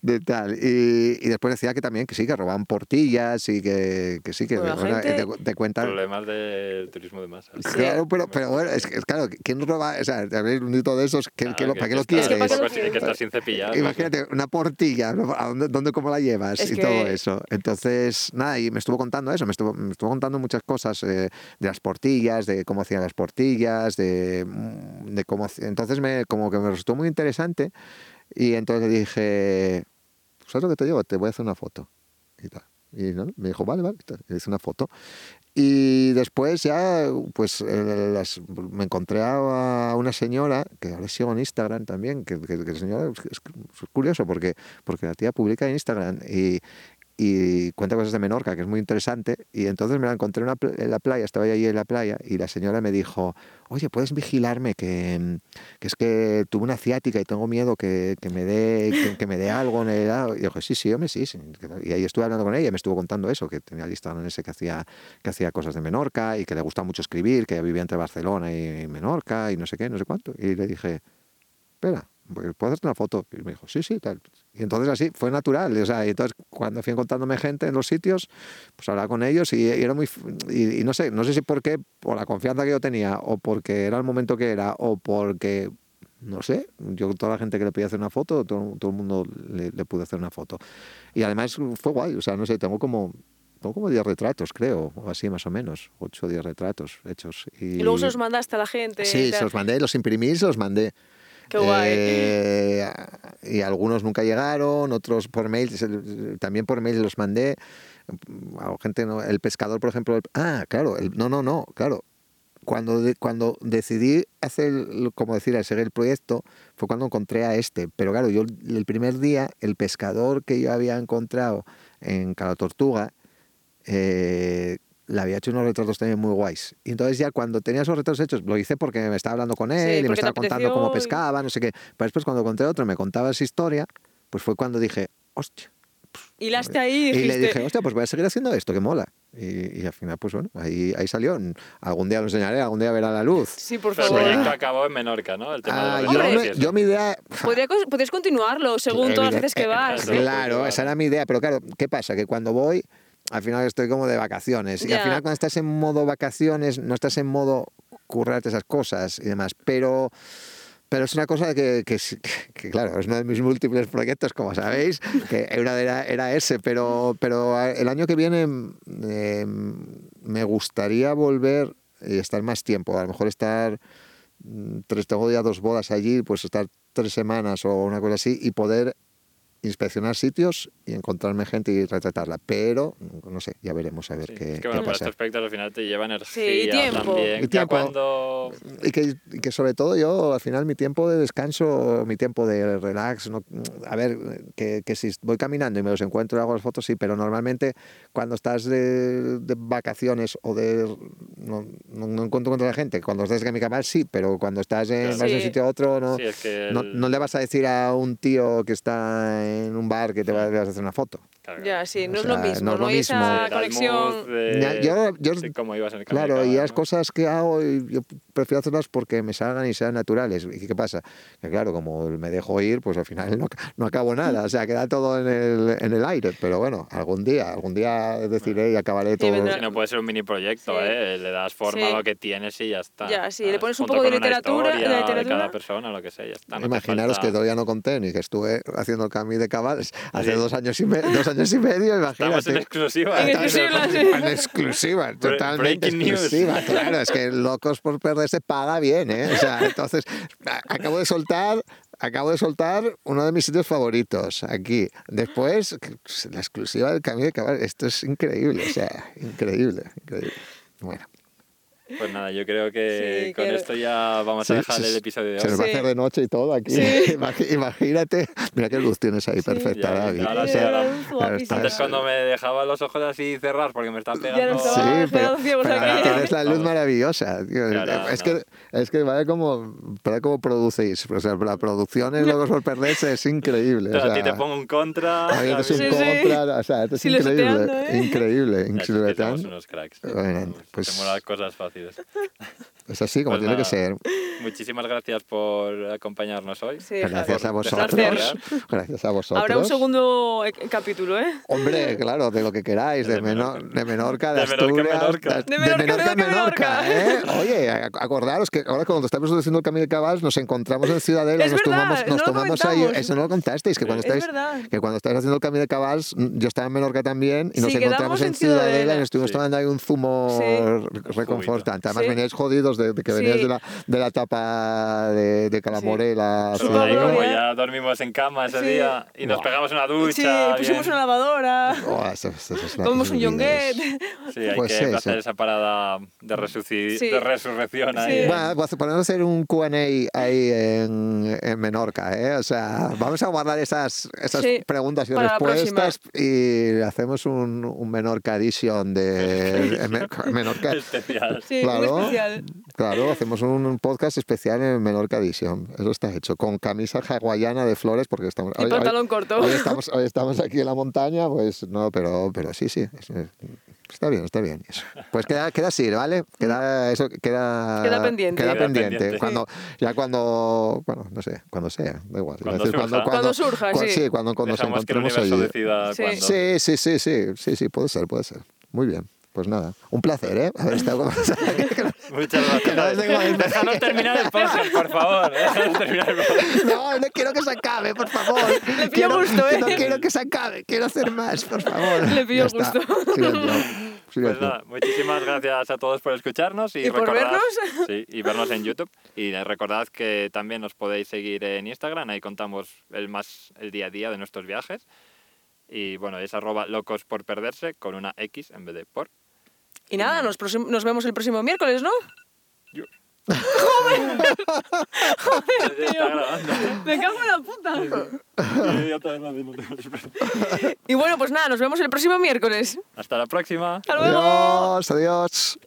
de tal. Y, y, después decía que también que sí, que robaban portillas y que, que sí, que, bueno, te, te, cuentan... Problemas del turismo de masa. Claro, pero, pero bueno, es, es claro, ¿quién roba? O sea, habéis un hito de esos, ¿qué, claro, ¿para qué que lo quieres? Que, que está sin cepillar. Imagínate, una portilla, ¿a dónde, dónde, cómo la llevas? Es y que... todo eso. Entonces, nada, y me estuvo contando eso, me estuvo, me estuvo contando muchas cosas eh, de las portillas, de cómo hacían las portillas, de, de cómo... Entonces, me, como que me resultó muy interesante y entonces le dije, ¿sabes lo que te digo? Te voy a hacer una foto. Y, tal. y ¿no? me dijo, vale, vale, le hice una foto. Y después ya, pues eh, las, me encontré a una señora, que ahora sigo en Instagram también, que, que, que señora es, es, curioso porque, porque la tía publica en Instagram y, y cuenta cosas de Menorca, que es muy interesante. Y entonces me la encontré en la playa, estaba allí en la playa, y la señora me dijo, oye, ¿puedes vigilarme? Que, que es que tuve una ciática y tengo miedo que, que me, dé, que, me dé algo en el lado. Y yo dije, sí, sí, hombre, sí, sí. Y ahí estuve hablando con ella y me estuvo contando eso, que tenía lista en ese que hacía, que hacía cosas de Menorca y que le gusta mucho escribir, que vivía entre Barcelona y Menorca y no sé qué, no sé cuánto. Y le dije, espera, ¿puedo hacerte una foto? Y me dijo, sí, sí, tal. Y entonces así, fue natural. O sea, y entonces cuando fui encontrándome gente en los sitios, pues hablaba con ellos y, y era muy... Y, y, no sé, no sé si por qué, por la confianza que yo tenía, o porque era el momento que era, o porque... No sé, yo toda la gente que le pedía hacer una foto, todo, todo el mundo le, le pude hacer una foto. Y además fue guay, o sea, no sé, tengo como tengo como 10 retratos, creo, o así más o menos, 8 o 10 retratos hechos. Y, y luego se los mandaste a la gente. Sí, se los mandé, los imprimí, se los mandé. Qué guay. Eh, y algunos nunca llegaron, otros por mail, también por mail los mandé. A gente, no, el pescador, por ejemplo. El, ah, claro, el, no, no, no, claro. Cuando, de, cuando decidí hacer, como decir, seguir el proyecto, fue cuando encontré a este. Pero claro, yo el primer día, el pescador que yo había encontrado en Cala Tortuga, eh, le había hecho unos retratos también muy guays. Y entonces ya cuando tenía esos retratos hechos, lo hice porque me estaba hablando con él Sí, y me estaba contando cómo y- pescaba, no sé qué. Pero después cuando conté otro y me contaba esa historia, pues fue cuando dije, hostia. Hilaste ahí y Y dijiste... le dije, hostia, pues voy a seguir haciendo esto, que mola. Y, y al final, pues bueno, ahí, ahí salió. Algún día lo enseñaré, algún día verá la luz. Sí, por Pero el favor. proyecto acabó en Menorca, ¿no? El tema Ah, de yo, redes y yo eso. mi idea... Podrías continuarlo según todas las veces que Evidente- vas. Claro. Claro, esa era mi idea, pero claro, ¿qué pasa? Que cuando voy, al final estoy como de vacaciones. Y Ya. al final cuando estás en modo vacaciones, no estás en modo currarte esas cosas y demás. Pero, pero es una cosa que, que, que, claro, es uno de mis múltiples proyectos, como sabéis, que una era, era ese, pero, pero el año que viene eh, me gustaría volver y estar más tiempo, a lo mejor estar mm, tres, tengo ya dos bodas allí, pues estar tres semanas o una cosa así y poder inspeccionar sitios y encontrarme gente y retratarla. Pero, no sé, ya veremos a ver Sí, qué, es que qué bueno, para pasa. estos aspectos al final te lleva energía Sí, y tiempo. también. Y tiempo. cuando... Y que, y que sobre todo yo, al final, mi tiempo de descanso, mi tiempo de relax, no, a ver, que, que si voy caminando y me los encuentro y hago las fotos, sí, pero normalmente cuando estás de, de vacaciones o de... No, no, no encuentro con la gente, cuando estás en mi cabal sí, pero cuando estás en, Claro. vas de un sitio a otro, no, Sí, es que no, el- no le vas a decir a un tío que está en un bar que te vas a hacer una foto. Claro, Ya, sí, no O es lo sea, mismo, no es lo hay mismo. esa conexión. de- Ya, yo- yo- de cómo ibas en el Claro, de y caballo, las ¿no? cosas que hago, y yo prefiero hacerlas porque me salgan y sean naturales. ¿Y qué pasa? Que claro, como me dejo ir, pues al final no, no acabo nada. O sea, queda todo en el, en el aire. Pero bueno, algún día, algún día decidiré y acabaré todo. vendrá- Si no puede ser un mini proyecto, Sí. ¿eh? Le das forma Sí. a lo que tienes y ya está. Ya, sí, le pones un poco de literatura- de de literatura. cada persona, lo que sea, ya está. Imaginaros falta- que todavía no conté ni que estuve haciendo el camino de cabales hace Sí. dos años y, me- dos años y medio. Estamos en Imagínate. exclusiva. En exclusiva, sí. En exclusiva, totalmente news. exclusiva. Claro, es que Locos por Perderse paga bien, ¿eh? O sea, entonces, acabo de soltar, acabo de soltar uno de mis sitios favoritos aquí. Después, la exclusiva del Camino de Cabal, esto es increíble, o sea, increíble, increíble. Bueno, Pues nada, yo creo que Sí, con que- esto ya vamos sí, a dejar se- el episodio de se hoy. nos va a hacer de noche y todo aquí. Imagínate, mira qué luz tienes ahí, perfecta, ya, David. ahora sí, sea, ahora- claro, estás- Antes cuando me dejaba los ojos así cerrar porque me Ya pegando... no Sí, pero, pero aquí. tienes la luz maravillosa. tío. Claro, es, no. que, es que vaya como, vaya como producéis. O sea, la producción en Locos por Perderse es increíble. Pero o a ti sea, te pongo un contra... a mí mí- un Sí, sí. contra, o sea, esto es increíble. ¿eh? Increíble, increíble. somos unos cracks. Bueno, pues- Hacemos las cosas fáciles. Es así como Pues tiene que ser. Muchísimas gracias por acompañarnos hoy. Sí, Gracias a vosotros. Gracias a vosotros. Habrá un segundo eh, capítulo, ¿eh? Hombre, claro, de lo que queráis, de, De Menor- Menorca. de Menorca, de, De Menorca, Asturias, Menorca. de, De Menorca, Menorca, Menorca. ¿eh? Oye, ac- acordaros que ahora cuando estamos haciendo el Camino de Cabals nos encontramos en Ciudadela, Es nos verdad, tomamos, eso nos no lo tomamos ahí, eso no lo contasteis, que cuando Es estáis, verdad. que cuando estáis haciendo el Camino de Cabals, mm, yo estaba en Menorca también y nos Sí, encontramos en Ciudadela, Ciudadela. y nos estuvimos Sí. tomando ahí un zumo reconfortante. Además Sí. veníais jodidos de, de que Sí. veníais de la, de la etapa de, de Calamorela. Super ahí como ya dormimos en cama ese Sí. día y nos pegamos una Sí, ducha. pusimos bien. una lavadora, Oh, eso- eso es una- comimos un yonguet. Sí, hay Pues que sí, hacer sí. esa parada de, resuci- Sí. de resurrección ahí. Sí. Bueno, pues podemos hacer un Q&A ahí en, en Menorca, ¿eh? O sea, vamos a guardar esas, esas Sí, preguntas y para respuestas y hacemos un, un Menorca edition de en Me- Menorca. Especial. Sí, Claro. muy especial. Claro, hacemos un podcast especial en Menorca Edition. Eso está hecho, con camisa hawaiana de flores, porque estamos... Y pantalón corto. Hoy estamos, hoy estamos aquí en la montaña, pues no, pero, pero sí, sí. es- es- está bien, está bien. Eso. Pues queda, queda así, ¿vale? Queda, eso queda, Queda pendiente. Queda Queda pendiente. pendiente. Cuando, ya cuando, bueno, no sé, cuando sea, da igual. Cuando decir surja. Cuando surja, cua- sí. cuando, cuando nos Dejamos que el encontremos allí. Sí. Sí, sí, sí, sí, sí, sí, puede ser, puede ser. Muy bien. Pues nada, un placer, ¿eh? Haber estado con Muchas no gracias. tengo- Déjanos terminar el podcast, por favor. Déjanos terminar el podcast. No, no quiero que se acabe, por favor. Le pillo quiero, gusto, ¿eh? No quiero que se acabe, quiero hacer más, por favor. Le Ya está. gusto. Pues nada, muchísimas gracias a todos por escucharnos y, ¿Y por vernos? Sí, y vernos en YouTube. Y recordad que también nos podéis seguir en Instagram, ahí contamos el más el día a día de nuestros viajes. Y bueno, es arroba locos por perderse con una X en vez de por. Y nada, nos, vemos el próximo miércoles, ¿no? Está grabando. Me cago en la puta. Y bueno, pues nada, nos vemos el próximo miércoles. Hasta la próxima. Hasta luego. Adiós, adiós.